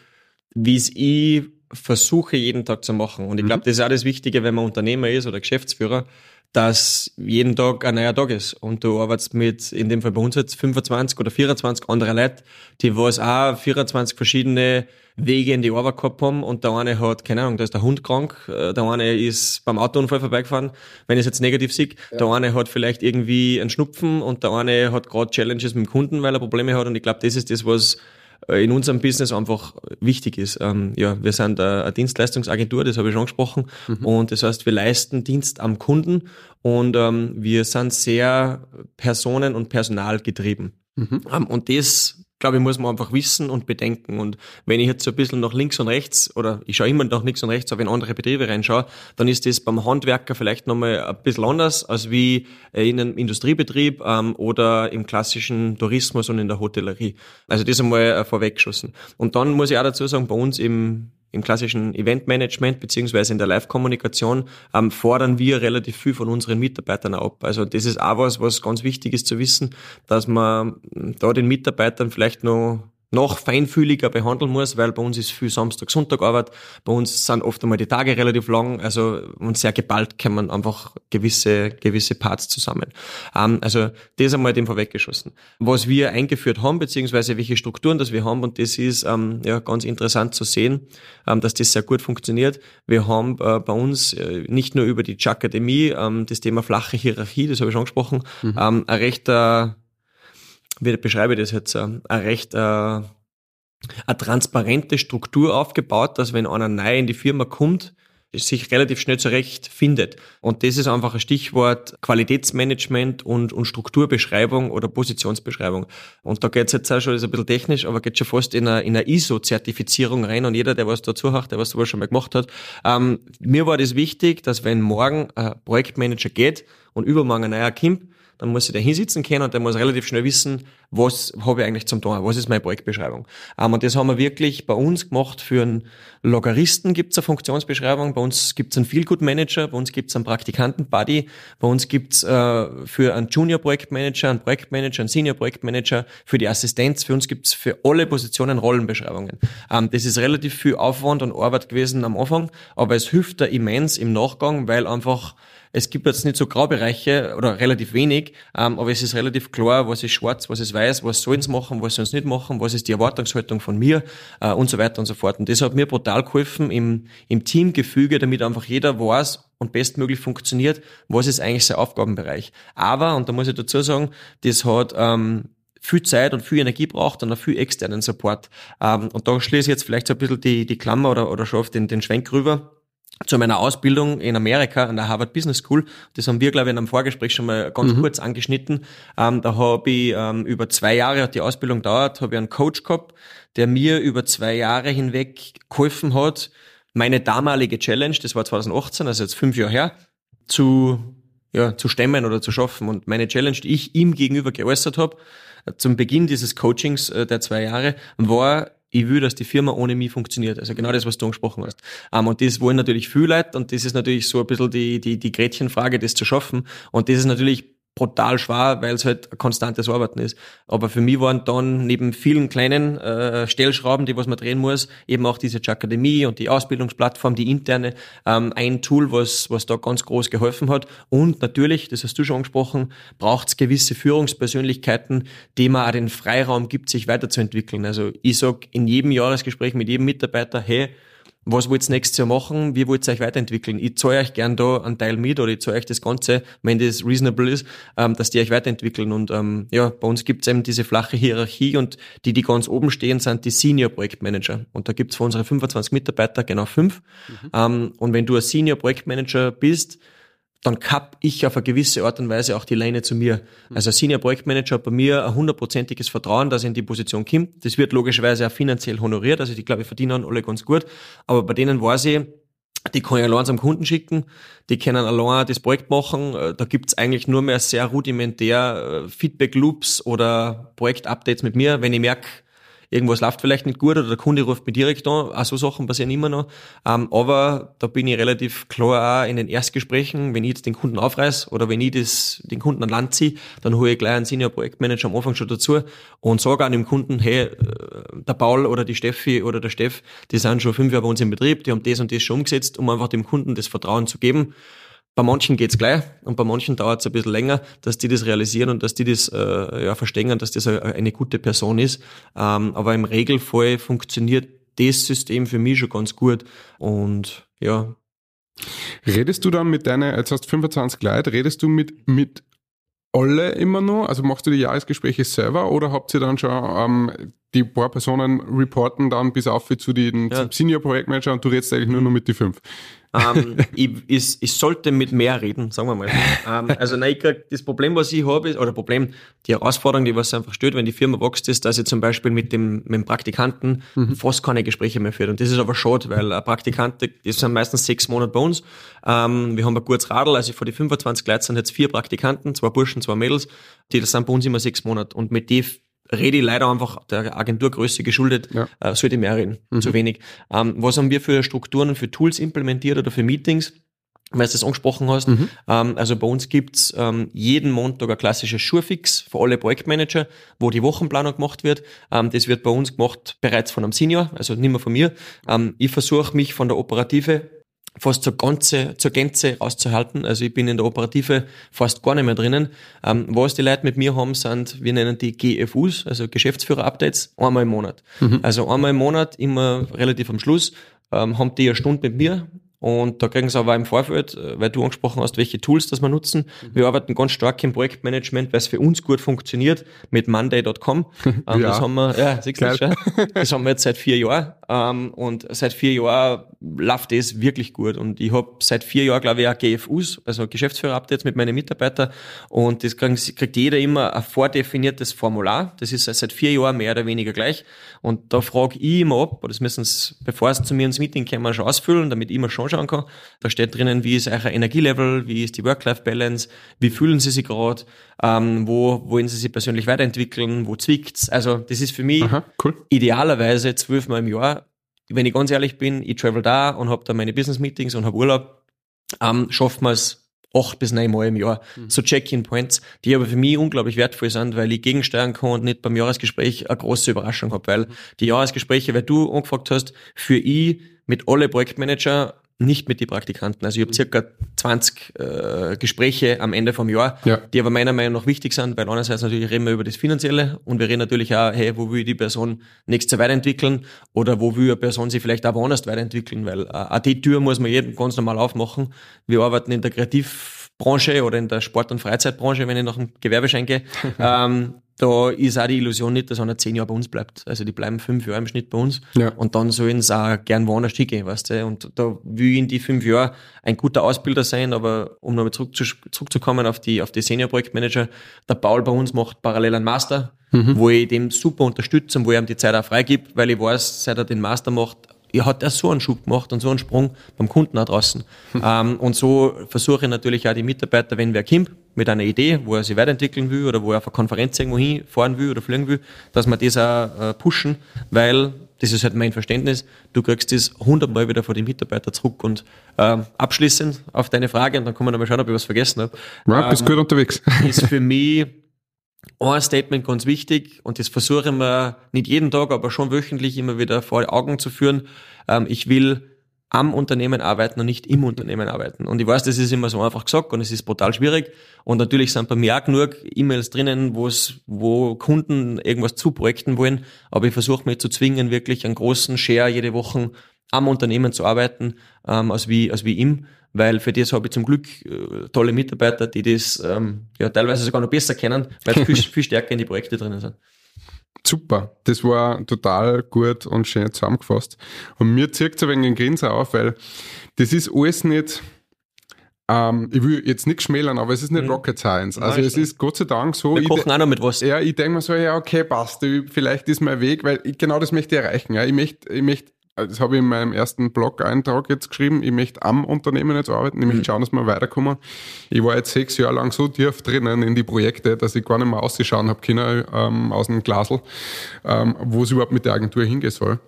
wie es ich versuche jeden Tag zu machen. Und ich glaube, mhm. das ist auch das Wichtige, wenn man Unternehmer ist oder Geschäftsführer, dass jeden Tag ein neuer Tag ist. Und du arbeitest mit, in dem Fall bei uns jetzt 25 oder 24 andere Leute, die was auch 24 verschiedene Wege in die Arbeit gehabt haben und der eine hat, keine Ahnung, da ist der Hund krank, äh, der eine ist beim Autounfall vorbeigefahren, wenn ich es jetzt negativ sehe, ja. der eine hat vielleicht irgendwie einen Schnupfen und der eine hat gerade Challenges mit dem Kunden, weil er Probleme hat und ich glaube, das ist das, was in unserem Business einfach wichtig ist. Ähm, ja, wir sind eine Dienstleistungsagentur, das habe ich schon angesprochen. Mhm. Und das heißt, wir leisten Dienst am Kunden und ähm, wir sind sehr personen- und personalgetrieben. Mhm. Ähm, und das glaube ich, muss man einfach wissen und bedenken. Und wenn ich jetzt so ein bisschen nach links und rechts, oder ich schaue immer nach links und rechts, aber in andere Betriebe reinschaue, dann ist das beim Handwerker vielleicht nochmal ein bisschen anders als wie in einem Industriebetrieb ähm, oder im klassischen Tourismus und in der Hotellerie. Also das einmal äh, vorweggeschossen. Und dann muss ich auch dazu sagen, bei uns im im klassischen Eventmanagement beziehungsweise in der Live-Kommunikation ähm, fordern wir relativ viel von unseren Mitarbeitern ab. Also das ist auch was, was ganz wichtig ist zu wissen, dass man da den Mitarbeitern vielleicht noch noch feinfühliger behandeln muss, weil bei uns ist viel Samstag, Sonntag Arbeit, bei uns sind oft einmal die Tage relativ lang, also und sehr geballt kommen einfach gewisse, gewisse Parts zusammen. Ähm, also das einmal dem vorweggeschossen. Was wir eingeführt haben, beziehungsweise welche Strukturen das wir haben, und das ist ähm, ja ganz interessant zu sehen, ähm, dass das sehr gut funktioniert. Wir haben äh, bei uns äh, nicht nur über die Akademie ähm, das Thema flache Hierarchie, das habe ich schon angesprochen, mhm. ähm, ein rechter wie beschreibe ich das jetzt, äh, eine recht äh, eine transparente Struktur aufgebaut, dass wenn einer neu in die Firma kommt, sich relativ schnell zurechtfindet. Und das ist einfach ein Stichwort Qualitätsmanagement und, und Strukturbeschreibung oder Positionsbeschreibung. Und da geht's jetzt auch schon, ist ein bisschen technisch, aber geht schon fast in eine, in eine ISO-Zertifizierung rein und jeder, der was dazu hat, der was sowas schon mal gemacht hat. Ähm, mir war das wichtig, dass wenn morgen ein Projektmanager geht und übermorgen ein neuer kommt, dann muss ich da hinsitzen können und der muss relativ schnell wissen, was habe ich eigentlich zum tun, was ist meine Projektbeschreibung. Ähm, und das haben wir wirklich bei uns gemacht für einen Logaristen gibt es eine Funktionsbeschreibung, bei uns gibt es einen Feelgood-Manager, bei uns gibt es einen Praktikanten-Buddy, bei uns gibt es äh, für einen Junior-Projektmanager, einen Projektmanager, einen Senior-Projektmanager, für die Assistenz, für uns gibt es für alle Positionen Rollenbeschreibungen. Ähm, das ist relativ viel Aufwand und Arbeit gewesen am Anfang, aber es hilft da immens im Nachgang, weil einfach es gibt jetzt nicht so Graubereiche oder relativ wenig, ähm, aber es ist relativ klar, was ist schwarz, was ist weiß, was sollen sie machen, was sollen sie nicht machen, was ist die Erwartungshaltung von mir äh, und so weiter und so fort. Und das hat mir brutal geholfen im, im Teamgefüge, damit einfach jeder weiß und bestmöglich funktioniert, was ist eigentlich sein Aufgabenbereich. Aber, und da muss ich dazu sagen, das hat ähm, viel Zeit und viel Energie braucht und auch viel externen Support. Ähm, und da schließe ich jetzt vielleicht so ein bisschen die, die Klammer oder, oder schon den, den Schwenk rüber zu meiner Ausbildung in Amerika an der Harvard Business School. Das haben wir, glaube ich, in einem Vorgespräch schon mal ganz mhm. kurz angeschnitten. Ähm, da habe ich ähm, über zwei Jahre, hat die Ausbildung dauert, habe ich einen Coach gehabt, der mir über zwei Jahre hinweg geholfen hat, meine damalige Challenge, das war 2018, also jetzt fünf Jahre her, zu, ja, zu stemmen oder zu schaffen. Und meine Challenge, die ich ihm gegenüber geäußert habe, äh, zum Beginn dieses Coachings äh, der zwei Jahre, war, ich will, dass die Firma ohne mich funktioniert. Also genau das, was du angesprochen hast. Um, ähm, und das wollen natürlich viele Leute und das ist natürlich so ein bisschen die, die, die Gretchenfrage, das zu schaffen. Und das ist natürlich brutal schwer, weil es halt konstantes Arbeiten ist. Aber für mich waren dann neben vielen kleinen äh, Stellschrauben, die was man drehen muss, eben auch diese Akademie und die Ausbildungsplattform, die interne, ähm, ein Tool, was, was da ganz groß geholfen hat. Und natürlich, das hast du schon angesprochen, braucht es gewisse Führungspersönlichkeiten, die man auch den Freiraum gibt, sich weiterzuentwickeln. Also ich sag in jedem Jahresgespräch mit jedem Mitarbeiter, hey, was wollt ihr nächstes Jahr machen, wie wollt ihr euch weiterentwickeln. Ich zahle euch gern da einen Teil mit oder ich zahle euch das Ganze, wenn das reasonable ist, ähm, dass die euch weiterentwickeln. Und ähm, ja, bei uns gibt es eben diese flache Hierarchie und die, die ganz oben stehen, sind die Senior-Projektmanager. Und da gibt es für unsere 25 Mitarbeiter genau fünf. Mhm. Ähm, und wenn du ein Senior-Projektmanager bist, dann kapp ich auf eine gewisse Art und Weise auch die Leine zu mir. Also Senior Projektmanager hat bei mir ein hundertprozentiges Vertrauen, dass er in die Position kommt. Das wird logischerweise auch finanziell honoriert, also die glaube ich verdienen alle ganz gut. Aber bei denen weiß ich, die kann ich allein zum Kunden schicken, die können allein das Projekt machen. Äh, da gibt's eigentlich nur mehr sehr rudimentär äh, Feedback-Loops oder Projekt-Updates mit mir. Wenn ich merke, irgendwas läuft vielleicht nicht gut oder der Kunde ruft mich direkt an, auch so Sachen passieren immer noch. Ähm, aber da bin ich relativ klar auch in den Erstgesprächen, wenn ich jetzt den Kunden aufreiß oder wenn ich das, den Kunden an Land ziehe, dann hole ich gleich einen Senior Projektmanager am Anfang schon dazu und sage an dem Kunden, hey, äh, der Paul oder die Steffi oder der Steff, die sind schon fünf Jahre bei uns im Betrieb, die haben das und das schon umgesetzt, um einfach dem Kunden das Vertrauen zu geben. Bei manchen geht's gleich und bei manchen dauert es ein bisschen länger, dass die das realisieren und dass die das äh, ja, verstehen, dass das eine, gute Person ist. Ähm, aber im Regelfall funktioniert das System für mich schon ganz gut. Und ja. Redest du dann mit deiner, jetzt hast du 25 Leute, redest du mit, mit alle immer noch? Also machst du die Jahresgespräche selber oder habt ihr dann schon ähm, die paar Personen reporten dann bis auf zu den ja. Senior Projektmanager und du redest eigentlich nur noch mit die fünf? Ähm, ich, ich, ich, sollte mit mehr reden, sagen wir mal. ähm, also nein, ich krieg, das Problem, was ich habe, ist, oder Problem, die Herausforderung, die was einfach stört, wenn die Firma wächst, ist, dass ich zum Beispiel mit dem, mit dem Praktikanten mhm. fast keine Gespräche mehr führt. Und das ist aber schade, weil ein Praktikant, die sind meistens sechs Monate bei uns. Ähm, wir haben ein gutes Radl, also vor die 25 Leuten sind jetzt vier Praktikanten, zwei Burschen, zwei Mädels, die das sind bei uns immer sechs Monate. Und mit die rede ich leider einfach der Agenturgröße geschuldet, ja. äh, sollte mehr reden, mhm. zu wenig. Ähm, was haben wir für Strukturen, für Tools implementiert oder für Meetings? weil du das angesprochen hast. Mhm. Ähm, also bei uns gibt's ähm, jeden Montag ein klassisches Schurfix für alle Projektmanager, wo die Wochenplanung gemacht wird. Ähm, das wird bei uns gemacht bereits von einem Senior, also nicht mehr von mir. Ähm, ich versuche mich von der Operative fast zur, ganze, zur Gänze auszuhalten. Also ich bin in der Operative fast gar nicht mehr drinnen. Ähm, was die Leute mit mir haben, sind, wir nennen die GFUs, also Geschäftsführer-Updates, einmal im Monat. Mhm. Also einmal im Monat, immer relativ am Schluss, ähm, haben die eine Stunde mit mir, und da kriegen sie aber im Vorfeld, äh, weil du angesprochen hast, welche Tools das wir nutzen. Mhm. Wir arbeiten ganz stark im Projektmanagement, weil es für uns gut funktioniert, mit Monday.com. Ähm, ja. Das haben wir, ja, siehst du das, das haben wir jetzt seit vier Jahren. Ähm, und seit vier Jahren läuft das wirklich gut. Und ich habe seit vier Jahren, glaube ich, auch GFUs, also Geschäftsführer-Updates mit meinen Mitarbeitern. Und das kriegt, jeder immer ein vordefiniertes Formular. Das ist seit vier Jahren mehr oder weniger gleich. Und da frage ich immer ab, das müssen sie, bevor sie zu mir ins Meeting kommen, schon ausfüllen, damit ich immer schon schauen kann. Da steht drinnen, wie ist euer Energielevel, wie ist die Work-Life-Balance, wie fühlen sie sich gerade, ähm, wo wollen sie sich persönlich weiterentwickeln, wo zwickt's. Also das ist für mich Aha, cool. idealerweise zwölfmal im Jahr. Wenn ich ganz ehrlich bin, ich travel da und habe da meine Business-Meetings und habe Urlaub, ähm, schafft man es acht bis neun Mal im Jahr. So Check-in-Points, die aber für mich unglaublich wertvoll sind, weil ich gegensteuern kann und nicht beim Jahresgespräch eine große Überraschung habe, weil die Jahresgespräche, weil du angefragt hast, für ich mit alle Projektmanager nicht mit die Praktikanten. Also ich habe circa 20 äh, Gespräche am Ende vom Jahr, Ja. die aber meiner Meinung nach wichtig sind, weil einerseits natürlich reden wir über das Finanzielle und wir reden natürlich auch, hey, wo will die Person nächstes Jahr weiterentwickeln oder wo will eine Person sich vielleicht auch woanders weiterentwickeln, weil äh, auch die Tür muss man jedem ganz normal aufmachen. Wir arbeiten in der Kreativbranche oder in der Sport- und Freizeitbranche, wenn ich nach dem Gewerbeschein gehe. ähm, da ist auch die Illusion nicht, dass einer zehn Jahre bei uns bleibt. Also die bleiben fünf Jahre im Schnitt bei uns. Ja. Und dann sollen sie auch gern woanders hingehen, weißt du. Und da will ich in die fünf Jahre ein guter Ausbilder sein, aber um nochmal zurück zu, zurückzukommen auf die, auf die Senior-Projektmanager, der Paul bei uns macht parallel einen Master, wo ich dem super unterstütze und wo ich ihm die Zeit auch freigib, weil ich weiß, seit er den Master macht, hat er so einen Schub gemacht und so einen Sprung beim Kunden auch draußen. ähm, und so versuche ich natürlich auch die Mitarbeiter, wenn wer kommt, mit einer Idee, wo er sich weiterentwickeln will oder wo er auf eine Konferenz irgendwo hinfahren will oder fliegen will, dass wir das auch äh, pushen, weil das ist halt mein Verständnis, du kriegst das hundertmal wieder von den Mitarbeitern zurück und ähm, abschließend auf deine Frage, und dann kann man nochmal schauen, ob ich was vergessen habe, Ja, bist Ähm, gut unterwegs. ist für mich ein Statement ganz wichtig und das versuche ich mir nicht jeden Tag, aber schon wöchentlich immer wieder vor Augen zu führen. Ähm, ich will am Unternehmen arbeiten und nicht im Unternehmen arbeiten. Und ich weiß, das ist immer so einfach gesagt und es ist brutal schwierig. Und natürlich sind bei mir auch genug E-Mails drinnen, wo Kunden irgendwas zu Projekten wollen. Aber ich versuche mich zu zwingen, wirklich einen großen Share jede Woche am Unternehmen zu arbeiten, ähm, als wie, als wie ihm. Weil für das habe ich zum Glück äh, tolle Mitarbeiter, die das ähm, ja teilweise sogar noch besser kennen, weil sie viel, viel stärker in die Projekte drinnen sind. Super, das war total gut und schön zusammengefasst. Und mir zieht es ein wenig den Grinser auf, weil das ist alles nicht, ähm, ich will jetzt nicht schmälern, aber es ist nicht Rocket Science. Also Nein, es ist Gott sei Dank so. Wir ich kochen auch noch mit was. Ja, ich denke mir so, ja, okay, passt, ich- vielleicht ist mein Weg, weil ich, genau das möchte ich erreichen. Ja. Ich möchte, ich möchte, das habe ich in meinem ersten Blog-Eintrag jetzt geschrieben, ich möchte am Unternehmen jetzt arbeiten, ich möchte schauen, dass wir weiterkommen. Ich war jetzt sechs Jahre lang so tief drinnen in die Projekte, dass ich gar nicht mehr ausschauen habe können ähm, aus dem Glasl, ähm, wo es überhaupt mit der Agentur hingehen soll.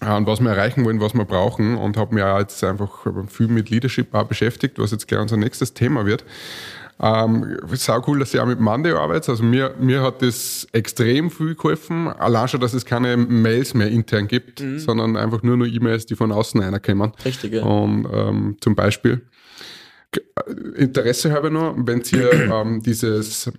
äh, und was wir erreichen wollen, was wir brauchen und habe mich auch jetzt einfach viel mit Leadership auch beschäftigt, was jetzt gleich unser nächstes Thema wird. Ähm, sau cool, dass ihr auch mit Monday arbeitet. Also mir, mir hat das extrem viel geholfen. Allein schon, dass es keine Mails mehr intern gibt, sondern einfach nur nur E-Mails, die von außen reinkommen. Richtig, ja. Und ähm, zum Beispiel, äh, Interesse habe ich noch, wenn ihr ähm, dieses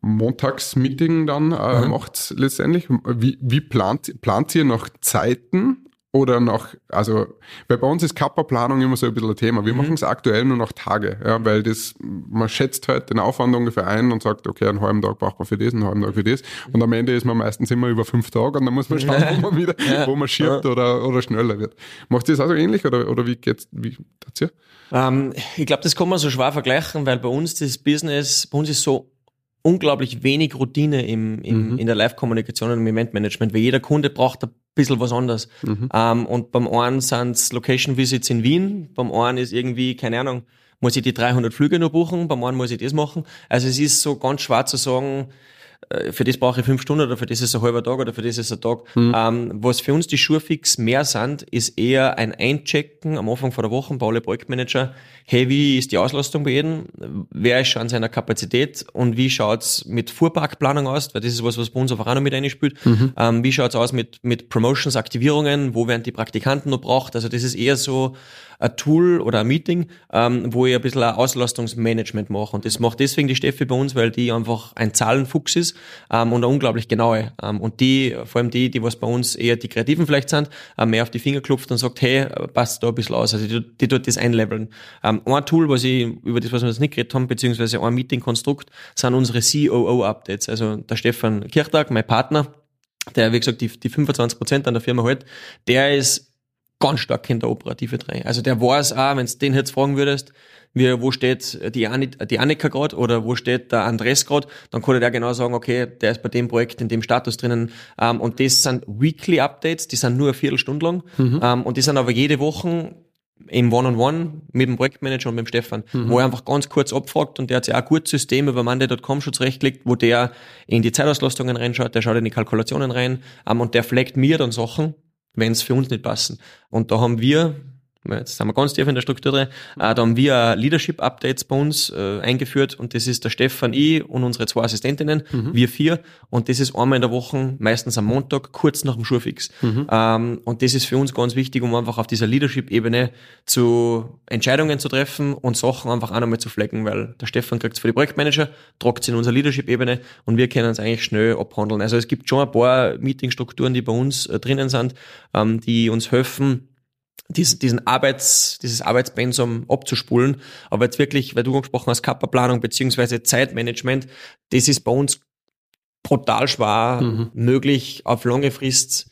Montagsmeeting dann äh, macht letztendlich, wie, wie plant, plant ihr nach Zeiten oder nach, also, weil bei uns ist Kappa-Planung immer so ein bisschen ein Thema. Wir machen es aktuell nur nach Tage, ja, weil das, man schätzt halt den Aufwand ungefähr ein und sagt, okay, einen halben Tag braucht man für das, einen halben Tag für das. Und am Ende ist man meistens immer über fünf Tage und dann muss man schauen, wo man wieder, wo man schiebt oder, oder schneller wird. Macht ihr das also ähnlich oder, oder wie geht's, wie, hier? Ähm, ich glaube, das kann man so schwer vergleichen, weil bei uns das Business, bei uns ist so unglaublich wenig Routine im, im, in der Live-Kommunikation und im Eventmanagement, weil jeder Kunde braucht ein bisschen was anderes. Ähm, und beim einen sind's Location-Visits in Wien, beim einen ist irgendwie, keine Ahnung, muss ich die 300 Flüge nur buchen, beim einen muss ich das machen. Also es ist so ganz schwer zu sagen, für das brauche ich fünf Stunden oder für das ist ein halber Tag oder für das ist ein Tag. Ähm, was für uns die Schuhe fix mehr sind, ist eher ein Einchecken am Anfang von der Woche bei alle Projektmanager. Hey, wie ist die Auslastung bei jedem? Wer ist schon an seiner Kapazität? Und wie schaut's mit Fuhrparkplanung aus? Weil das ist was, was bei uns einfach auch noch mit einspielt. Ähm, wie schaut's aus mit, mit Promotions, Aktivierungen? Wo werden die Praktikanten noch braucht? Also das ist eher so ein Tool oder ein Meeting, ähm, wo ich ein bisschen ein Auslastungsmanagement mache. Und das macht deswegen die Steffi bei uns, weil die einfach ein Zahlenfuchs ist ähm, und eine unglaublich genaue. Ähm, und die, vor allem die, die was bei uns eher die Kreativen vielleicht sind, ähm, mehr auf die Finger klopft und sagt, hey, passt da ein bisschen aus. Also die, die tut das einleveln. Ähm, ein Tool, was ich, über das, was wir jetzt nicht geredet haben, beziehungsweise ein Meeting-Konstrukt, sind unsere COO-Updates. Also der Stefan Kirchtag, mein Partner, der, wie gesagt, die, die 25 Prozent an der Firma halt, der ist ganz stark in der Operative drin. Also der weiß auch, wenn du den jetzt fragen würdest, wie, wo steht die, Anni, die Annika gerade oder wo steht der Andres gerade, dann kann der genau sagen, okay, der ist bei dem Projekt in dem Status drinnen. Ähm, und das sind Weekly Updates, die sind nur eine Viertelstunde lang Mhm. ähm, und die sind aber jede Woche im One-on-One mit dem Projektmanager und mit dem Stefan, Mhm. wo er einfach ganz kurz abfragt und der hat sich auch ein gutes System über Monday.com schon zurechtgelegt, wo der in die Zeitauslastungen reinschaut, der schaut in die Kalkulationen rein ähm, und der flaggt mir dann Sachen, wenn es für uns nicht passen. Und da haben wir, jetzt sind wir ganz tief in der Struktur drin, da haben wir Leadership-Updates bei uns äh, eingeführt und das ist der Stefan, ich und unsere zwei Assistentinnen, wir vier und das ist einmal in der Woche, meistens am Montag, kurz nach dem Schulfix. Ähm, und das ist für uns ganz wichtig, um einfach auf dieser Leadership-Ebene zu Entscheidungen zu treffen und Sachen einfach auch nochmal zu flecken, weil der Stefan kriegt es für die Projektmanager, tragt es in unsere Leadership-Ebene und wir können es eigentlich schnell abhandeln. Also es gibt schon ein paar Meetingstrukturen, die bei uns äh, drinnen sind, ähm, die uns helfen, diesen, diesen Arbeits, dieses Arbeitspensum abzuspulen. Aber jetzt wirklich, weil du angesprochen hast, Kapperplanung beziehungsweise Zeitmanagement, das ist bei uns brutal schwer möglich auf lange Frist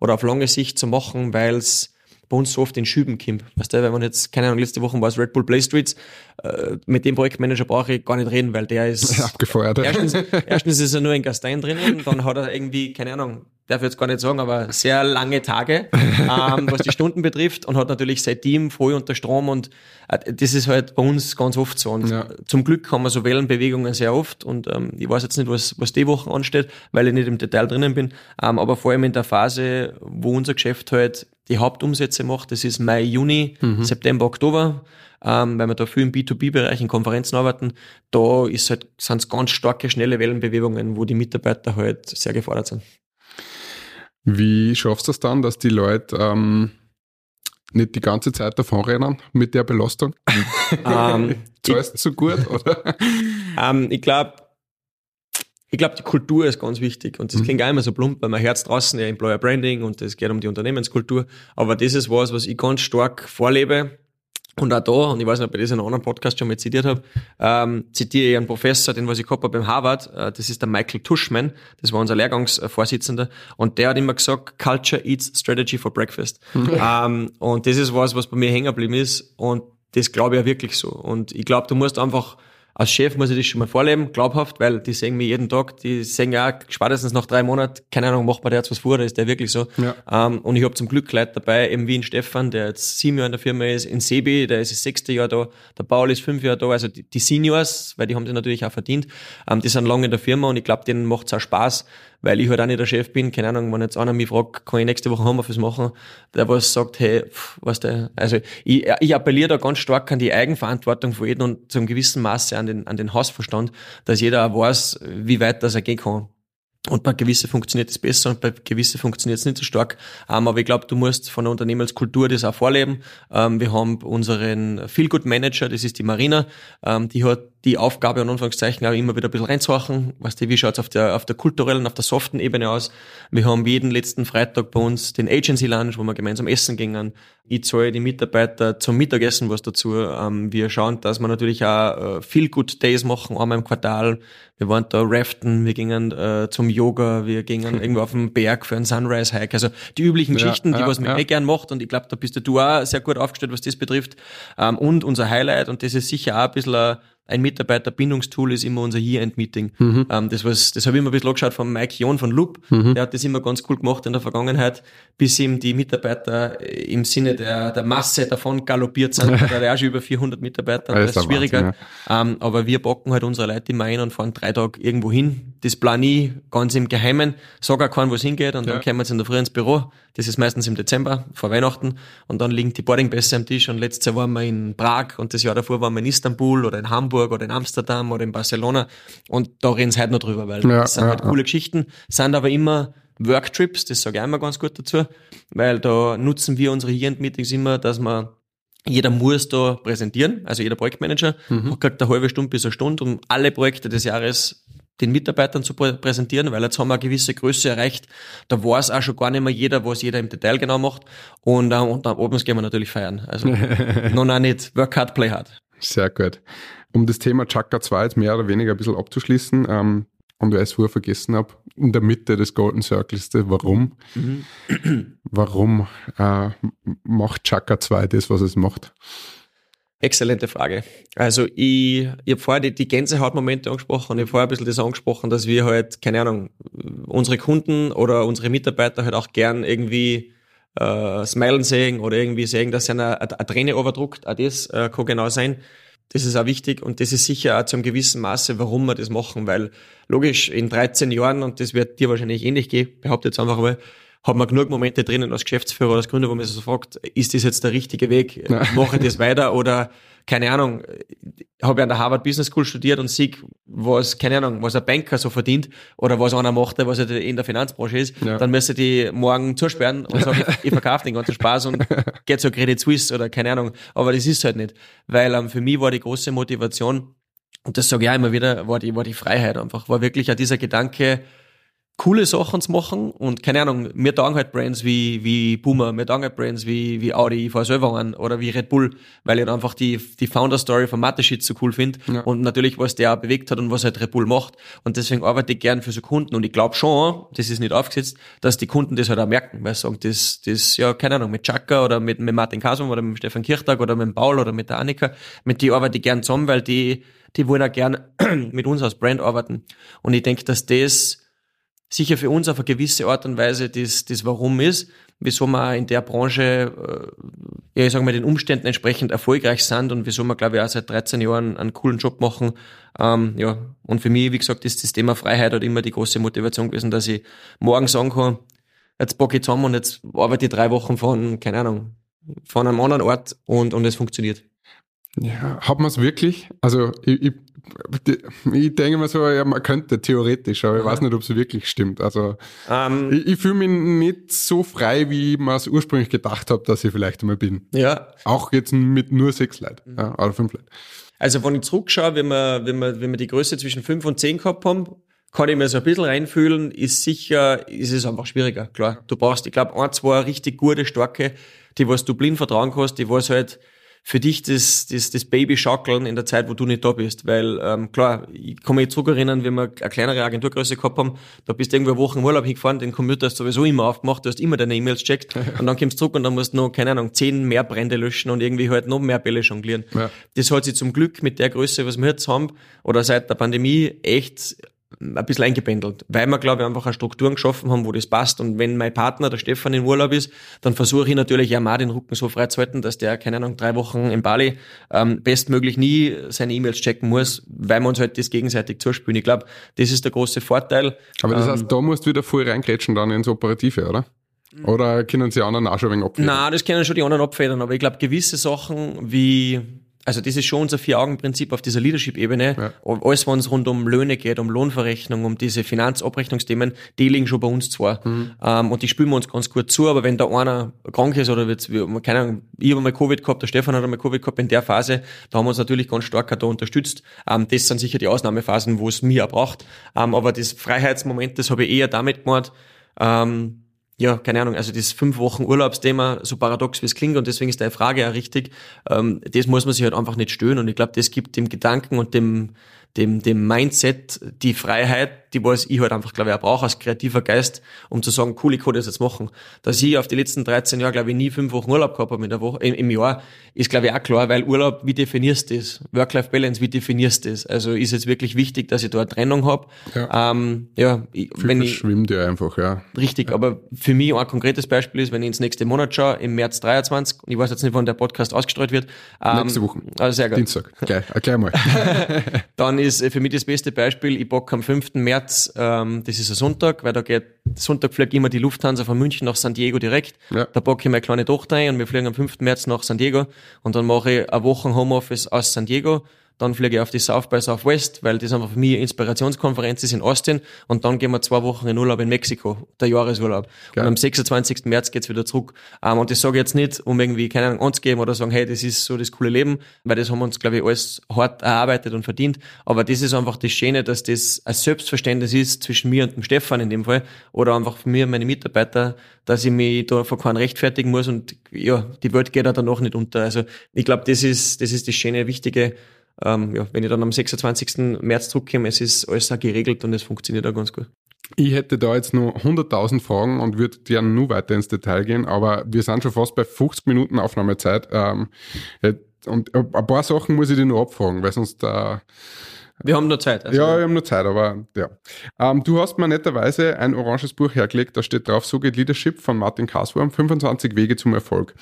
oder auf lange Sicht zu machen, weil es bei uns so oft in Schüben kommt. Weißt du, wenn man jetzt, keine Ahnung, letzte Woche war es Red Bull Play Streets, äh, mit dem Projektmanager brauche ich gar nicht reden, weil der ist Abgefeuert. Erstens, erstens ist er nur in Gastein drinnen, dann hat er irgendwie, keine Ahnung, darf ich jetzt gar nicht sagen, aber sehr lange Tage, ähm, was die Stunden betrifft und hat natürlich sein Team voll unter Strom und äh, das ist halt bei uns ganz oft so. Und Ja. zum Glück haben wir so Wellenbewegungen sehr oft und ähm, ich weiß jetzt nicht, was, was die Woche ansteht, weil ich nicht im Detail drinnen bin, ähm, aber vor allem in der Phase, wo unser Geschäft halt die Hauptumsätze macht, das ist Mai, Juni, September, Oktober, ähm, weil wir da viel im B2B-Bereich in Konferenzen arbeiten, da ist halt, sind ganz starke, schnelle Wellenbewegungen, wo die Mitarbeiter halt sehr gefordert sind. Wie schaffst du es dann, dass die Leute ähm, nicht die ganze Zeit davonrennen mit der Belastung? ähm, Zahlst du so gut, oder? ähm, ich glaube, ich glaube, die Kultur ist ganz wichtig und das Mhm. klingt auch immer so plump, weil man Herz draußen ja Employer Branding und es geht um die Unternehmenskultur, aber das ist was, was ich ganz stark vorlebe und auch da, und ich weiß nicht, ob ich das in einem anderen Podcast schon mal zitiert habe, ähm, zitiere ich einen Professor, den was ich gehabt habe beim Harvard, äh, das ist der Michael Tushman, das war unser Lehrgangsvorsitzender, und der hat immer gesagt, Culture eats strategy for breakfast. ähm, und das ist was, was bei mir hängen geblieben ist und das glaube ich ja wirklich so. Und ich glaube, du musst einfach als Chef muss ich das schon mal vorleben, glaubhaft, weil die sehen mich jeden Tag, die sehen ja spätestens nach drei Monaten, keine Ahnung, macht man der jetzt was vor, oder ist der wirklich so. Ja. Ähm, und ich habe zum Glück Leute dabei, eben wie in Stefan, der jetzt sieben Jahre in der Firma ist, in Sebi, der ist das sechste Jahr da, der Paul ist fünf Jahre da, also die, die Seniors, weil die haben sie natürlich auch verdient, ähm, die sind lange in der Firma und ich glaube, denen macht's auch Spaß, weil ich halt auch nicht der Chef bin, keine Ahnung, wenn jetzt einer mich fragt, kann ich nächste Woche Homeoffice machen, der was sagt, hey, was der, also ich, ich appelliere da ganz stark an die Eigenverantwortung von jedem und zum gewissen Maße an den, an den Hausverstand, dass jeder auch weiß, wie weit das er gehen kann. Und bei gewissen funktioniert es besser und bei gewissen funktioniert es nicht so stark. Ähm, aber ich glaube, du musst von der Unternehmenskultur das auch vorleben. Ähm, wir haben unseren Feel-Good Manager, das ist die Marina, ähm, die hat die Aufgabe, an Anführungszeichen, auch immer wieder ein bisschen reinzuhachen. Weißt du, wie schaut's auf der, auf der kulturellen, auf der soften Ebene aus? Wir haben jeden letzten Freitag bei uns den Agency Lunch, wo wir gemeinsam essen gingen. Ich zahle die Mitarbeiter zum Mittagessen was dazu. Ähm, wir schauen, dass wir natürlich auch äh, Feel-Good Days machen, einmal im Quartal. Wir waren da raften, wir gingen äh, zum Yoga, wir gingen irgendwo auf den Berg für einen Sunrise-Hike. Also die üblichen Ja, Geschichten, die ja, was man ja. eh gern macht. Und ich glaube, da bist du auch sehr gut aufgestellt, was das betrifft. Ähm, und unser Highlight, und das ist sicher auch ein bisschen ein, Mitarbeiterbindungstool, ist immer unser Year-End-Meeting. Mhm. Ähm, das was, das habe ich immer ein bisschen angeschaut von Mike John von Loop. Der hat das immer ganz cool gemacht in der Vergangenheit, bis ihm die Mitarbeiter äh, im Sinne der, der Masse davon galoppiert sind. Da hat er auch schon über 400 Mitarbeiter. Das Das ist schwieriger. Wahnsinn, Ähm, aber wir packen halt unsere Leute immer ein und fahren drei Tage irgendwo hin. Das plan ich ganz im Geheimen. Sag auch keinen, wo es hingeht und Ja. dann kommen wir jetzt in der Früh ins Büro. Das ist meistens im Dezember, vor Weihnachten. Und dann liegen die Boardingpässe am Tisch und letztes Jahr waren wir in Prag und das Jahr davor waren wir in Istanbul oder in Hamburg oder in Amsterdam oder in Barcelona. Und da reden sie heute noch drüber, weil Ja, das sind ja, halt coole Geschichten, sind aber immer Worktrips, das sage ich einmal ganz gut dazu, weil da nutzen wir unsere Year-End-Meetings immer, dass man jeder muss da präsentieren, also jeder Projektmanager kriegt eine halbe Stunde bis eine Stunde, um alle Projekte des Jahres den Mitarbeitern zu prä- präsentieren, weil jetzt haben wir eine gewisse Größe erreicht. Da weiß auch schon gar nicht mehr jeder, was jeder im Detail genau macht. Und, äh, und dann abends gehen wir natürlich feiern. Also noch nicht work hard, play hard. Sehr gut. Um das Thema Chakra 2 jetzt mehr oder weniger ein bisschen abzuschließen, ähm, und wer es vorher vergessen habe, in der Mitte des Golden Circles, warum. Warum äh, macht Chaka 2 das, was es macht? Exzellente Frage. Also ich, ich habe vorher die, die Gänsehautmomente angesprochen, ich habe vorher ein bisschen das angesprochen, dass wir halt, keine Ahnung, unsere Kunden oder unsere Mitarbeiter halt auch gern irgendwie äh, smilen sehen oder irgendwie sehen, dass sie eine, eine, eine Träne überdruckt. Auch das äh, kann genau sein. Das ist auch wichtig und das ist sicher auch zu einem gewissen Maße, warum wir das machen, weil logisch in 13 Jahren, und das wird dir wahrscheinlich ähnlich gehen, behaupte jetzt einfach mal, hat man genug Momente drinnen als Geschäftsführer oder als Gründer, wo man sich so fragt, ist das jetzt der richtige Weg? Mache ich das weiter oder keine Ahnung, habe ja an der Harvard Business School studiert und sehe, was, keine Ahnung, was ein Banker so verdient oder was einer macht, was halt in der Finanzbranche ist, Ja. dann müsste die morgen zusperren und sagen, ich, ich verkaufe den ganzen Spaß und geht zur Credit Suisse oder keine Ahnung. Aber das ist halt nicht. Weil ähm, für mich war die große Motivation, und das sage ich auch immer wieder, war die, war die Freiheit einfach, war wirklich auch dieser Gedanke, coole Sachen zu machen und keine Ahnung, mir taugen halt Brands wie, wie Boomer, mir taugen halt Brands wie, wie Audi, ich fahr selber an oder wie Red Bull, weil ich halt einfach die, die Founder-Story von Mateschitz so cool finde Ja. und natürlich, was der auch bewegt hat und was halt Red Bull macht und deswegen arbeite ich gern für so Kunden und ich glaube schon, das ist nicht aufgesetzt, dass die Kunden das halt auch merken, weil sie sagen, das, das, ja, keine Ahnung, mit Chaka oder mit, mit Martin Kasum oder mit Stefan Kirchtag oder mit Paul oder mit der Annika, mit die arbeite ich gern zusammen, weil die, die wollen auch gern mit uns als Brand arbeiten und ich denke, dass das sicher für uns auf eine gewisse Art und Weise das, das Warum ist, wieso wir in der Branche, äh, ja, ich sage mal, den Umständen entsprechend erfolgreich sind und wieso wir, glaube ich, auch seit 13 Jahren einen coolen Job machen. Ähm, ja, und für mich, wie gesagt, ist das Thema Freiheit halt immer die große Motivation gewesen, dass ich morgen sagen kann, jetzt packe ich zusammen und jetzt arbeite ich drei Wochen von, keine Ahnung, von einem anderen Ort und, und es funktioniert. Ja, hat man es wirklich? Also ich, ich, ich denke mir so, ja, man könnte theoretisch, aber ich weiß nicht, ob es wirklich stimmt. Also Ähm, ich, ich fühle mich nicht so frei, wie ich mir es ursprünglich gedacht habe, dass ich vielleicht einmal bin. ja, Auch jetzt mit nur sechs Leuten ja, oder fünf Leuten. Also wenn ich zurückschaue, wenn wir, wenn wir, wenn wir die Größe zwischen 5 und 10 gehabt haben, kann ich mir so ein bisschen reinfühlen, ist sicher, ist es einfach schwieriger, klar. Du brauchst, ich glaube, ein, zwei richtig gute, starke, die was du blind vertrauen kannst, die was halt für dich das, das, das Baby schaukeln in der Zeit, wo du nicht da bist. Weil, ähm, klar, ich kann mich zurückerinnern, wenn wir eine kleinere Agenturgröße gehabt haben, da bist du irgendwo eine Woche im Urlaub hingefahren, den Computer hast du sowieso immer aufgemacht, du hast immer deine E-Mails checkt und dann kommst du zurück und dann musst du noch, keine Ahnung, zehn mehr Brände löschen und irgendwie halt noch mehr Bälle jonglieren. Ja. Das hat sich zum Glück mit der Größe, was wir jetzt haben, oder seit der Pandemie echt ein bisschen eingependelt, weil wir, glaube ich, einfach eine Strukturen geschaffen haben, wo das passt. Und wenn mein Partner, der Stefan, in Urlaub ist, dann versuche ich natürlich ja mal den Rücken so frei zu halten, dass der, keine Ahnung, drei Wochen in Bali ähm, bestmöglich nie seine E-Mails checken muss, weil wir uns halt das gegenseitig zuspielen. Ich glaube, das ist der große Vorteil. Aber das Ähm, heißt, da musst du wieder voll reingrätschen dann ins Operative, oder? Oder können sie anderen auch schon ein wenig abgeben? Na, das können schon die anderen abfedern, aber ich glaube, gewisse Sachen wie, also das ist schon unser Vier-Augen-Prinzip auf dieser Leadership-Ebene. Ja. Alles, wenn es rund um Löhne geht, um Lohnverrechnung, um diese Finanzabrechnungsthemen, die liegen schon bei uns zwar. Ähm, und die spülen wir uns ganz gut zu, aber wenn da einer krank ist oder wird's, wie- keine Ahnung, ich habe mal Covid gehabt, der Stefan hat einmal Covid gehabt in der Phase, da haben wir uns natürlich ganz stark da unterstützt. Ähm, das sind sicher die Ausnahmephasen, wo es mir auch braucht. Ähm, aber das Freiheitsmoment, das habe ich eher damit gemacht, ähm, ja, keine Ahnung, also das fünf Wochen Urlaubsthema, so paradox wie es klingt und deswegen ist deine Frage ja richtig, ähm, das muss man sich halt einfach nicht stören und ich glaube, das gibt dem Gedanken und dem, dem, dem Mindset die Freiheit, die was ich halt einfach, glaube ich, auch brauche als kreativer Geist, um zu sagen, cool, ich kann das jetzt machen. Dass ich auf die letzten 13 Jahre, glaube ich, nie fünf Wochen Urlaub gehabt habe in der Woche, im, im Jahr, ist, glaube ich, auch klar, weil Urlaub, wie definierst du das? Work-Life-Balance, wie definierst du das? Also ist jetzt wirklich wichtig, dass ich da eine Trennung habe. Ja. Ähm, ja, ich, wenn ich, verschwimmt ja einfach, ja. Richtig, aber für mich ein konkretes Beispiel ist, wenn ich ins nächste Monat schaue, im März 23, und ich weiß jetzt nicht, wann der Podcast ausgestrahlt wird. Ähm, Nächste Woche. Also sehr gut. Dienstag. Gleich, äh, gleich mal. Dann ist äh, für mich das beste Beispiel, ich bock am 5. März, ähm, das ist ein Sonntag, weil da geht, Sonntag fliegt immer die Lufthansa von München nach San Diego direkt. Ja. Da bock ich meine kleine Tochter ein und wir fliegen am 5. März nach San Diego und dann mache ich eine Woche Homeoffice aus San Diego. Dann fliege ich auf die South by Southwest, weil das einfach für mich eine Inspirationskonferenz ist in Austin. Und dann gehen wir zwei Wochen in Urlaub in Mexiko, der Jahresurlaub. Geil. Und am 26. März geht's wieder zurück. Ähm, und das sage ich jetzt nicht, um irgendwie, keine Ahnung, anzugeben oder sagen, hey, das ist so das coole Leben, weil das haben wir uns, glaube ich, alles hart erarbeitet und verdient. Aber das ist einfach das Schöne, dass das ein Selbstverständnis ist zwischen mir und dem Stefan in dem Fall oder einfach von mir und meine Mitarbeiter, dass ich mich da vor keinen rechtfertigen muss und ja, die Welt geht auch danach nicht unter. Also ich glaube, das ist, das ist das schöne, wichtige, ähm, ja, wenn ich dann am 26. März zurückkomme, es ist alles auch geregelt und es funktioniert auch ganz gut. Ich hätte da jetzt nur 100.000 Fragen und würde gerne nur weiter ins Detail gehen, aber wir sind schon fast bei 50 Minuten Aufnahmezeit. Ähm, und ein paar Sachen muss ich dir nur abfragen, weil sonst äh, wir haben nur Zeit. Also ja, wir haben nur Zeit, aber ja. Ähm, du hast mir netterweise ein oranges Buch hergelegt, da steht drauf, so geht Leadership von Martin Kaswurm, 25 Wege zum Erfolg.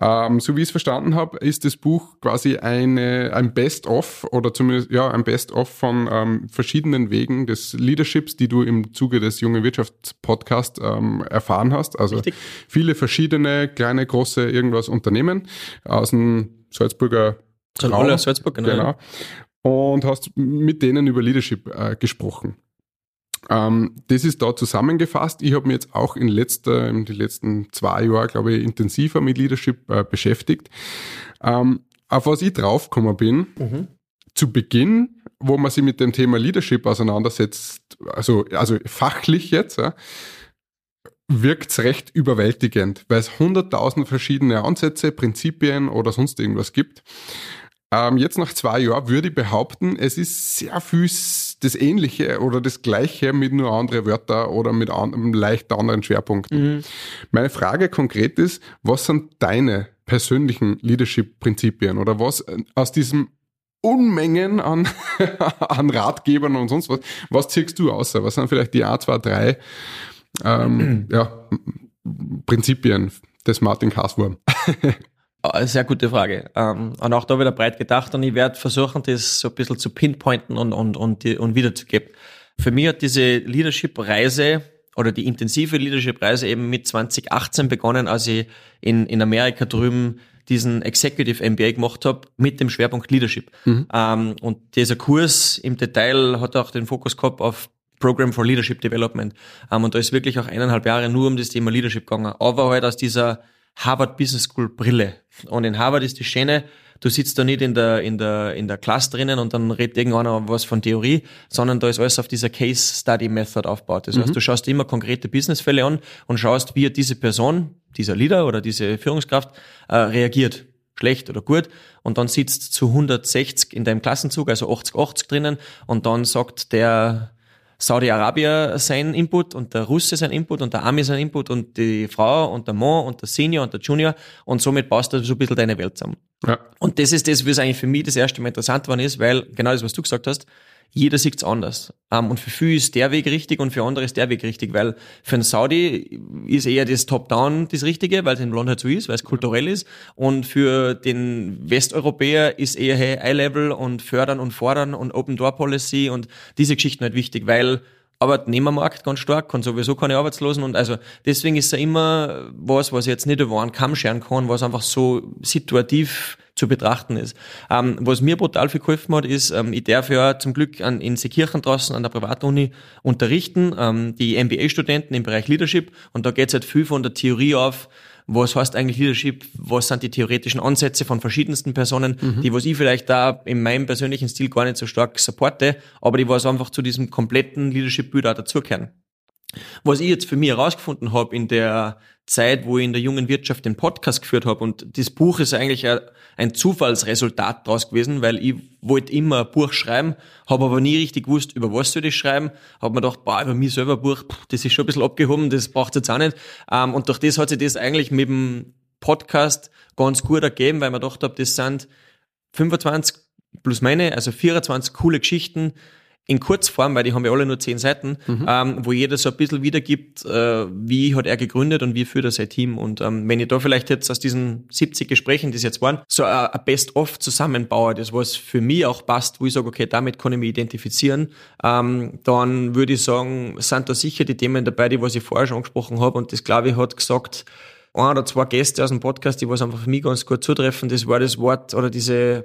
Ähm, so wie ich es verstanden habe, ist das Buch quasi eine, ein Best-of oder zumindest ja ein Best-of von ähm, verschiedenen Wegen des Leaderships, die du im Zuge des Junge Wirtschaftspodcasts ähm, erfahren hast. Also Richtig. viele verschiedene kleine, große irgendwas Unternehmen aus dem Salzburger Raum. Salzburg, genau. genau und hast mit denen über Leadership äh, gesprochen. Ähm, das ist da zusammengefasst. Ich habe mich jetzt auch in, letzter, in den letzten zwei Jahren, glaube ich, intensiver mit Leadership äh, beschäftigt. Ähm, auf was ich draufgekommen bin, mhm. zu Beginn, wo man sich mit dem Thema Leadership auseinandersetzt, also, also fachlich jetzt, ja, wirkt es recht überwältigend, weil es hunderttausend verschiedene Ansätze, Prinzipien oder sonst irgendwas gibt. Ähm, jetzt nach zwei Jahren würde ich behaupten, es ist sehr viel das Ähnliche oder das Gleiche mit nur anderen Wörtern oder mit einem leicht anderen Schwerpunkten. Mhm. Meine Frage konkret ist, was sind deine persönlichen Leadership-Prinzipien oder was äh, aus diesem Unmengen an, an Ratgebern und sonst was, was ziehst du aus? Was sind vielleicht die A, 2, 3 ähm, ja, Prinzipien des Martin Kaswurm? Eine sehr gute Frage. Ähm, und auch da wieder breit gedacht und ich werde versuchen, das so ein bisschen zu pinpointen und, und, und, und wiederzugeben. Für mich hat diese Leadership-Reise oder die intensive Leadership-Reise eben mit 2018 begonnen, als ich in, in Amerika drüben diesen Executive MBA gemacht habe mit dem Schwerpunkt Leadership. Mhm. Ähm, und dieser Kurs im Detail hat auch den Fokus gehabt auf Program for Leadership Development. Ähm, und da ist wirklich auch eineinhalb Jahre nur um das Thema Leadership gegangen. Aber halt aus dieser Harvard Business School Brille. Und in Harvard ist die Schöne, du sitzt da nicht in der, in der, in der Klasse drinnen und dann redet irgendeiner was von Theorie, sondern da ist alles auf dieser Case Study Method aufgebaut. Das mhm. heißt, du schaust immer konkrete Businessfälle an und schaust, wie diese Person, dieser Leader oder diese Führungskraft äh, reagiert. Schlecht oder gut. Und dann sitzt zu 160 in deinem Klassenzug, also 80-80 drinnen und dann sagt der, Saudi-Arabier sein Input und der Russe sein Input und der Ami sein Input und die Frau und der Mann und der Senior und der Junior und somit baust du so ein bisschen deine Welt zusammen. Ja. Und das ist das, was eigentlich für mich das erste Mal interessant war ist, weil genau das, was du gesagt hast, jeder sieht es anders. Um, ähm, und für viele ist der Weg richtig und für andere ist der Weg richtig, weil für einen Saudi ist eher das Top-Down das Richtige, weil es in Land halt so ist, weil es kulturell ist. Und für den Westeuropäer ist eher hey, Eye-Level und Fördern und Fordern und Open-Door-Policy und diese Geschichten halt wichtig, weil Arbeitnehmermarkt ganz stark und sowieso keine Arbeitslosen und also deswegen ist er immer was, was ich jetzt nicht über einen Kamm scheren kann, was einfach so situativ zu betrachten ist. Ähm, was mir brutal viel geholfen hat, ist, ähm, ich darf ja zum Glück an, in Seekirchen draußen an der Privatuni unterrichten, ähm, die MBA-Studenten im Bereich Leadership und da geht's halt viel von der Theorie auf, was heißt eigentlich Leadership, was sind die theoretischen Ansätze von verschiedensten Personen, mhm. die was ich vielleicht da in meinem persönlichen Stil gar nicht so stark supporte, aber die was einfach zu diesem kompletten Leadership-Bild auch dazugehören. Was ich jetzt für mich herausgefunden habe in der Zeit, wo ich in der jungen Wirtschaft den Podcast geführt habe und das Buch ist eigentlich ein Zufallsresultat daraus gewesen, weil ich wollte immer ein Buch schreiben, habe aber nie richtig gewusst, über was soll ich schreiben, habe mir gedacht, boah, über mich selber ein Buch, das ist schon ein bisschen abgehoben, das braucht jetzt auch nicht. Ähm, und durch das hat sich das eigentlich mit dem Podcast ganz gut ergeben, weil man gedacht habe, das sind 25 plus meine, also 24 coole Geschichten, in Kurzform, weil die haben ja alle nur zehn Seiten, mhm. ähm, wo jeder so ein bisschen wiedergibt, äh, wie hat er gegründet und wie führt er sein Team. Und ähm, wenn ich da vielleicht jetzt aus diesen 70 Gesprächen, die es jetzt waren, so ein Best-of zusammenbaue, das was für mich auch passt, wo ich sage, okay, damit kann ich mich identifizieren, ähm, dann würde ich sagen, sind da sicher die Themen dabei, die was ich vorher schon angesprochen habe. Und das, glaube ich, hat gesagt, ein oder zwei Gäste aus dem Podcast, die was einfach für mich ganz gut zutreffen, das war das Wort oder diese,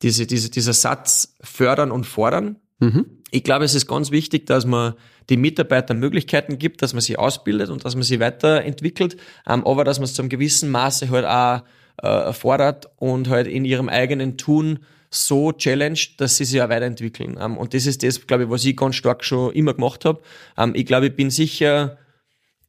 diese, diese, dieser Satz fördern und fordern Mhm. Ich glaube, es ist ganz wichtig, dass man die Mitarbeiter Möglichkeiten gibt, dass man sie ausbildet und dass man sie weiterentwickelt, ähm, aber dass man es zu einem gewissen Maße halt auch äh, fordert und halt in ihrem eigenen Tun so challenged, dass sie sich auch weiterentwickeln. Ähm, und das ist das, glaube ich, was ich ganz stark schon immer gemacht habe. Ähm, ich glaube, ich bin sicher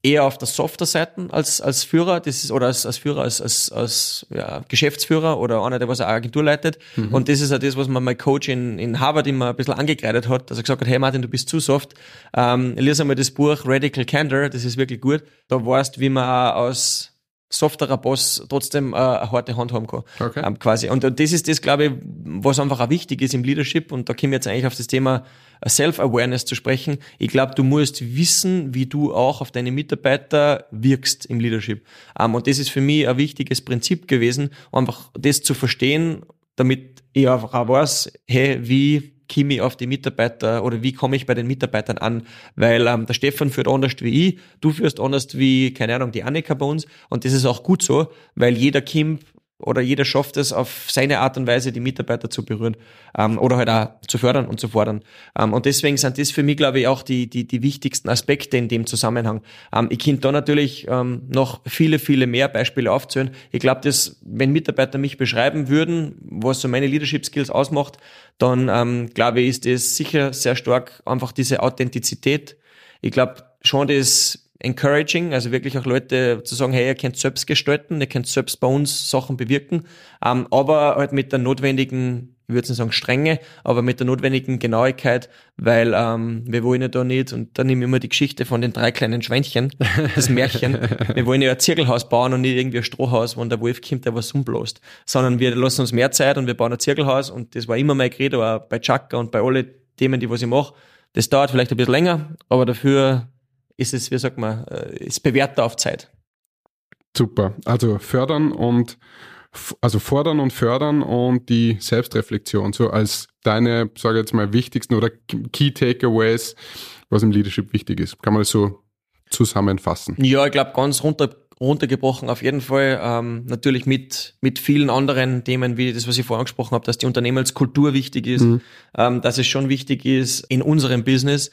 eher auf der softer Seite als, als Führer, das ist, oder als, als Führer, als, als, als ja, Geschäftsführer oder einer, der was eine Agentur leitet. Mhm. Und das ist ja das, was man mein Coach in, in Harvard immer ein bisschen angekreidet hat, dass er gesagt hat, hey Martin, du bist zu soft. Ähm, lies einmal das Buch Radical Candor, das ist wirklich gut. Da weißt, wie man aus softerer Boss trotzdem äh, eine harte Hand haben kann. Okay. Ähm, quasi. Und, und das ist das, glaube ich, was einfach auch wichtig ist im Leadership. Und da kommen wir jetzt eigentlich auf das Thema Self-Awareness zu sprechen. Ich glaube, du musst wissen, wie du auch auf deine Mitarbeiter wirkst im Leadership. Ähm, und das ist für mich ein wichtiges Prinzip gewesen, einfach das zu verstehen, damit ich einfach auch weiß, hey, wie komme ich auf die Mitarbeiter oder wie komme ich bei den Mitarbeitern an? Weil ähm, der Stefan führt anders wie ich, du führst anders wie, keine Ahnung, die Annika bei uns. Und das ist auch gut so, weil jeder kommt oder jeder schafft es auf seine Art und Weise, die Mitarbeiter zu berühren ähm, oder halt auch zu fördern und zu fordern. Ähm, und deswegen sind das für mich, glaube ich, auch die, die, die wichtigsten Aspekte in dem Zusammenhang. Ähm, ich könnte da natürlich ähm, noch viele, viele mehr Beispiele aufzählen. Ich glaube, dass wenn Mitarbeiter mich beschreiben würden, was so meine Leadership Skills ausmacht, dann ähm, glaube ich, ist das sicher sehr stark einfach diese Authentizität. Ich glaube schon das encouraging, also wirklich auch Leute zu sagen, hey, ihr könnt selbst gestalten, ihr könnt selbst bei uns Sachen bewirken, ähm, aber halt mit der notwendigen, ich würde nicht sagen Strenge, aber mit der notwendigen Genauigkeit, weil ähm, wir wollen ja da nicht, und da nehme ich immer die Geschichte von den drei kleinen Schweinchen, das Märchen, wir wollen ja ein Zirkelhaus bauen und nicht irgendwie ein Strohhaus, wo der Wolf kommt, der was umblost, sondern wir lassen uns mehr Zeit und wir bauen ein Zirkelhaus und das war immer mein Credo, auch bei Chaka und bei alle Themen, die was ich mache. Das dauert vielleicht ein bisschen länger, aber dafür ist es, wie sagt man, äh, ist bewährter auf Zeit. Super. Also fördern und also fordern und fördern und die Selbstreflexion so als deine, sage ich jetzt mal, wichtigsten oder Key Takeaways, was im Leadership wichtig ist. Kann man das so zusammenfassen? Ja, ich glaube, ganz runter, runtergebrochen auf jeden Fall. Ähm, natürlich mit, mit vielen anderen Themen, wie das, was ich vorhin angesprochen habe, dass die Unternehmenskultur wichtig ist, mhm. ähm, dass es schon wichtig ist in unserem Business,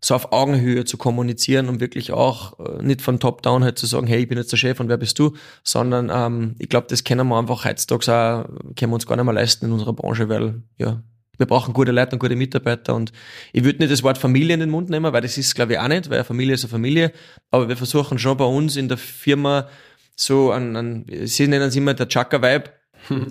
so auf Augenhöhe zu kommunizieren und wirklich auch äh, nicht von Top-Down halt zu sagen, hey, ich bin jetzt der Chef und wer bist du, sondern ähm, ich glaube, das können wir einfach heutzutage auch, können wir uns gar nicht mehr leisten in unserer Branche, weil ja, wir brauchen gute Leute und gute Mitarbeiter und ich würde nicht das Wort Familie in den Mund nehmen, weil das ist glaube ich auch nicht, weil Familie ist eine Familie, aber wir versuchen schon bei uns in der Firma so an, an sie nennen es immer der Chaka-Vibe,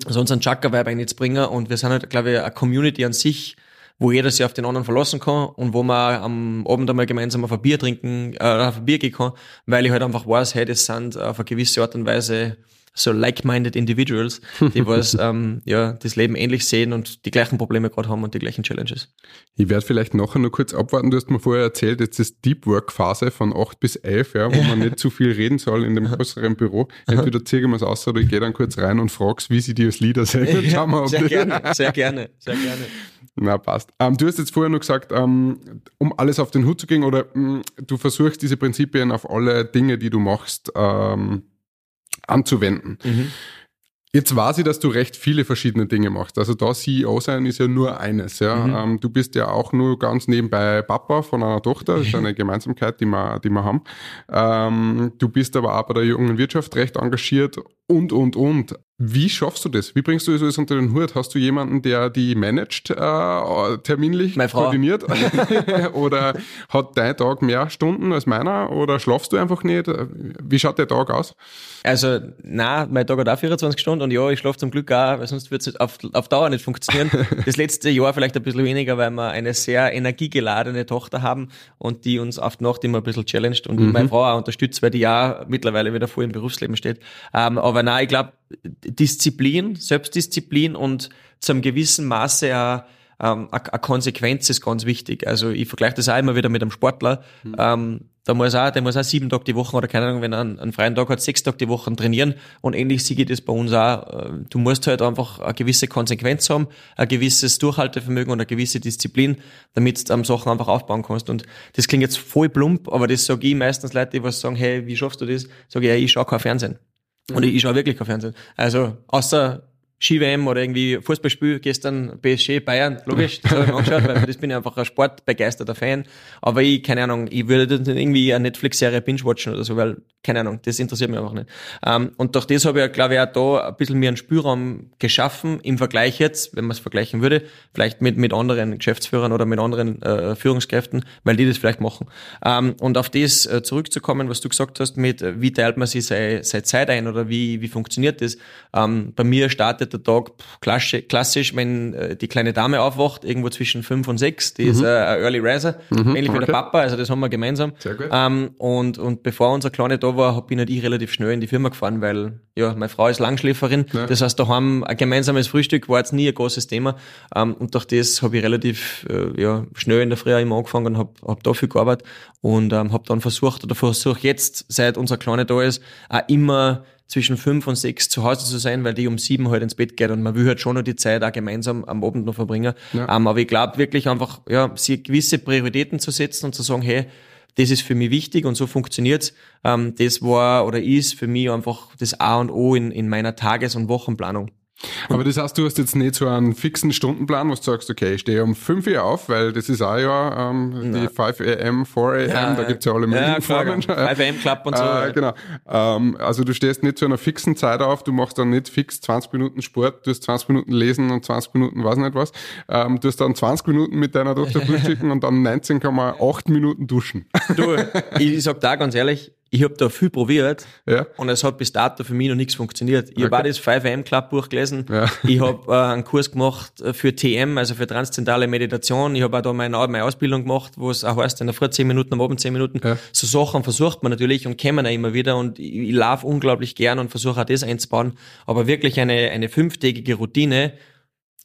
also unseren Chaka-Vibe einzubringen und wir sind halt glaube ich eine Community an sich, wo jeder sich auf den anderen verlassen kann und wo man am Abend einmal gemeinsam auf ein Bier trinken, äh, auf ein Bier gehen kann, weil ich halt einfach weiß, hey, das sind auf eine gewisse Art und Weise so like-minded Individuals, die was ähm, ja das Leben ähnlich sehen und die gleichen Probleme gerade haben und die gleichen Challenges. Ich werde vielleicht nachher nur kurz abwarten. Du hast mir vorher erzählt, jetzt ist Deep Work Phase von 8 bis 11, ja, wo man nicht zu viel reden soll in dem größeren Büro. Entweder ziehen wir es aus oder ich gehe dann kurz rein und frag's, wie sie die als Leader sehen. Ja, Schauen wir, ob sehr gerne, sehr gerne, sehr gerne. Na, passt. Ähm, du hast jetzt vorher nur gesagt, ähm, um alles auf den Hut zu gehen oder mh, mm, du versuchst diese Prinzipien auf alle Dinge, die du machst, ähm, anzuwenden. Mhm. Jetzt weiß ich, dass du recht viele verschiedene Dinge machst. Also da CEO sein ist ja nur eines. Ja. Mhm. Ähm, du bist ja auch nur ganz nebenbei Papa von einer Tochter. Das ist eine Gemeinsamkeit, die wir, die wir haben. Ähm, du bist aber auch bei der jungen Wirtschaft recht engagiert und, und, und. Wie schaffst du das? Wie bringst du das unter den Hut? Hast du jemanden, der die managt, äh, terminlich Meine Frau. koordiniert? oder hat dein Tag mehr Stunden als meiner? Oder schlafst du einfach nicht? Wie schaut der Tag aus? Also, na, mein Tag hat auch 24 Stunden und ja, ich schlafe zum Glück auch, weil sonst wird es auf, auf Dauer nicht funktionieren. Das letzte Jahr vielleicht ein bisschen weniger, weil wir eine sehr energiegeladene Tochter haben und die uns auf die Nacht immer ein bisschen challenged und mhm. meine Frau auch unterstützt, weil die ja mittlerweile wieder voll im Berufsleben steht. Ähm, aber nein, ich glaube, Disziplin, Selbstdisziplin und zu einem gewissen Maße auch ähm, eine Konsequenz ist ganz wichtig. Also ich vergleiche das auch immer wieder mit einem Sportler. Mhm. Ähm, da muss auch, der muss auch sieben Tage die Woche oder keine Ahnung, wenn er einen, einen freien Tag hat, sechs Tage die Woche trainieren. Und ähnlich ich das bei uns auch. Äh, du musst halt einfach eine gewisse Konsequenz haben, ein gewisses Durchhaltevermögen und eine gewisse Disziplin, damit du am Sachen einfach aufbauen kannst. Und das klingt jetzt voll plump, aber das sage ich meistens Leute, die was sagen, hey, wie schaffst du das? Sage ich, ja, ich schaue kein Fernsehen. Und ich, ich schaue wirklich kein Fernsehen. Also, außer Ski-WM oder irgendwie Fußballspiel, gestern PSG Bayern, logisch, das habe ich mir angeschaut, weil das bin ich einfach ein sportbegeisterter Fan. Aber ich, keine Ahnung, ich würde dann irgendwie eine Netflix-Serie binge-watchen oder so, weil, keine Ahnung, das interessiert mich einfach nicht. Ähm, und durch das habe ich, glaube ich, auch da ein bisschen mehr einen Spielraum geschaffen, im Vergleich jetzt, wenn man es vergleichen würde, vielleicht mit, mit anderen Geschäftsführern oder mit anderen äh, Führungskräften, weil die das vielleicht machen. Ähm, und auf das äh, zurückzukommen, was du gesagt hast, mit äh, wie teilt man sich seine, seine Zeit ein oder wie, wie funktioniert das? Ähm, bei mir startet der Tag klassisch, klassisch wenn äh, die kleine Dame aufwacht, irgendwo zwischen fünf und sechs, die mhm. ist äh, ein Early Riser, mhm, ähnlich okay. wie der Papa, also das haben wir gemeinsam. Sehr gut. Ähm, und, und bevor unser Kleine da war, bin ich relativ schnell in die Firma gefahren, weil ja, meine Frau ist Langschläferin, ja. das heißt, daheim ein gemeinsames Frühstück war jetzt nie ein großes Thema ähm, und durch das habe ich relativ äh, ja, schnell in der Früh immer angefangen und habe hab da viel gearbeitet und ähm, habe dann versucht oder versuche jetzt, seit unser Kleine da ist, auch immer zwischen fünf und sechs zu Hause zu sein, weil die um sieben halt ins Bett geht und man will halt schon noch die Zeit auch gemeinsam am Abend noch verbringen. Ja. Um, ähm, aber ich glaube wirklich einfach, ja, sie gewisse Prioritäten zu setzen und zu sagen, hey, das ist für mich wichtig und so funktioniert's. Ähm, das war oder ist für mich einfach das A und O in, in meiner Tages- und Wochenplanung. Aber das heißt, du hast jetzt nicht so einen fixen Stundenplan, wo du sagst, okay, ich stehe um 5 Uhr auf, weil das ist auch ja ähm, die 5 am, 4 am, ja, da gibt's ja alle möglichen ja, Formen. 5 am Club und so. Äh, genau. Ähm, also du stehst nicht zu einer fixen Zeit auf, du machst dann nicht fix 20 Minuten Sport, du hast 20 Minuten lesen und 20 Minuten weiß nicht was. Ähm, du hast dann 20 Minuten mit deiner Tochter frühstücken und dann 19,8 Minuten duschen. Du, ich sag da ganz ehrlich, ich habe da viel probiert ja. und es hat bis dato für mich noch nichts funktioniert. Ich okay. habe auch das 5am Club Buch gelesen. Ja. Ich habe äh, einen Kurs gemacht äh, für TM, also für transzendentale Meditation. Ich habe auch da meine, meine Ausbildung gemacht, wo es auch heißt, in der Früh 10 Minuten, am Abend 10 Minuten. Ja. So Sachen versucht man natürlich und kämen auch immer wieder und ich, ich laufe unglaublich gern und versuche auch das einzubauen. Aber wirklich eine, eine fünftägige Routine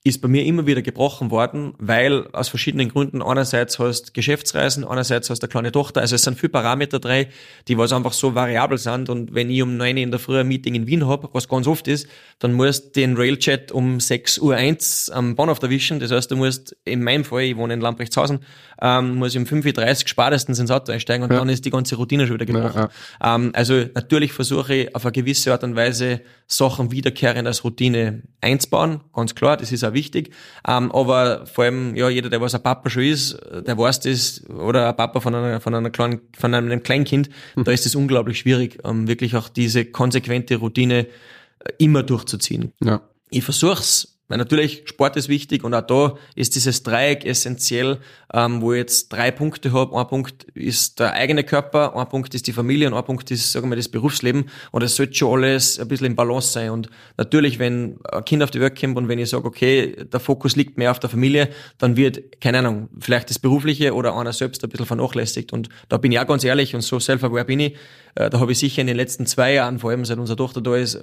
ist bei mir immer wieder gebrochen worden, weil aus verschiedenen Gründen einerseits hast Geschäftsreisen, einerseits hast eine kleine Tochter, also es sind viele Parameter drei, die was einfach so variabel sind und wenn ich um neun in der Früh ein Meeting in Wien hab, was ganz oft ist, dann musst du den Railchat um sechs Uhr eins am Bahnhof erwischen, das heißt, du musst in meinem Fall, ich wohne in Lamprechtshausen, ähm, muss ich um 5.30 Uhr spätestens ins Auto einsteigen und ja. dann ist die ganze Routine schon wieder gebrochen. Ja, ja. Ähm, also natürlich versuche ich auf eine gewisse Art und Weise Sachen wiederkehrend als Routine einzubauen, ganz klar, das ist auch wichtig. Ähm, aber vor allem, ja, jeder, der was ein Papa schon ist, der weiß das, oder ein Papa von einer, von einer kleinen, von einem Kleinkind, mhm. da ist es unglaublich schwierig, ähm, wirklich auch diese konsequente Routine äh, immer durchzuziehen. Ja. Ich versuch's weil natürlich, Sport ist wichtig und auch da ist dieses Dreieck essentiell, ähm, wo ich jetzt drei Punkte habe. Ein Punkt ist der eigene Körper, ein Punkt ist die Familie und ein Punkt ist, sagen wir, das Berufsleben. Und es sollte schon alles ein bisschen im Balance sein. Und natürlich, wenn ein Kind auf die Welt kommt und wenn ich sage, okay, der Fokus liegt mehr auf der Familie, dann wird, keine Ahnung, vielleicht das Berufliche oder einer selbst ein bisschen vernachlässigt. Und da bin ich auch ganz ehrlich und so self-aware bin ich. Äh, da habe ich sicher in den letzten zwei Jahren, vor allem seit unsere Tochter da ist,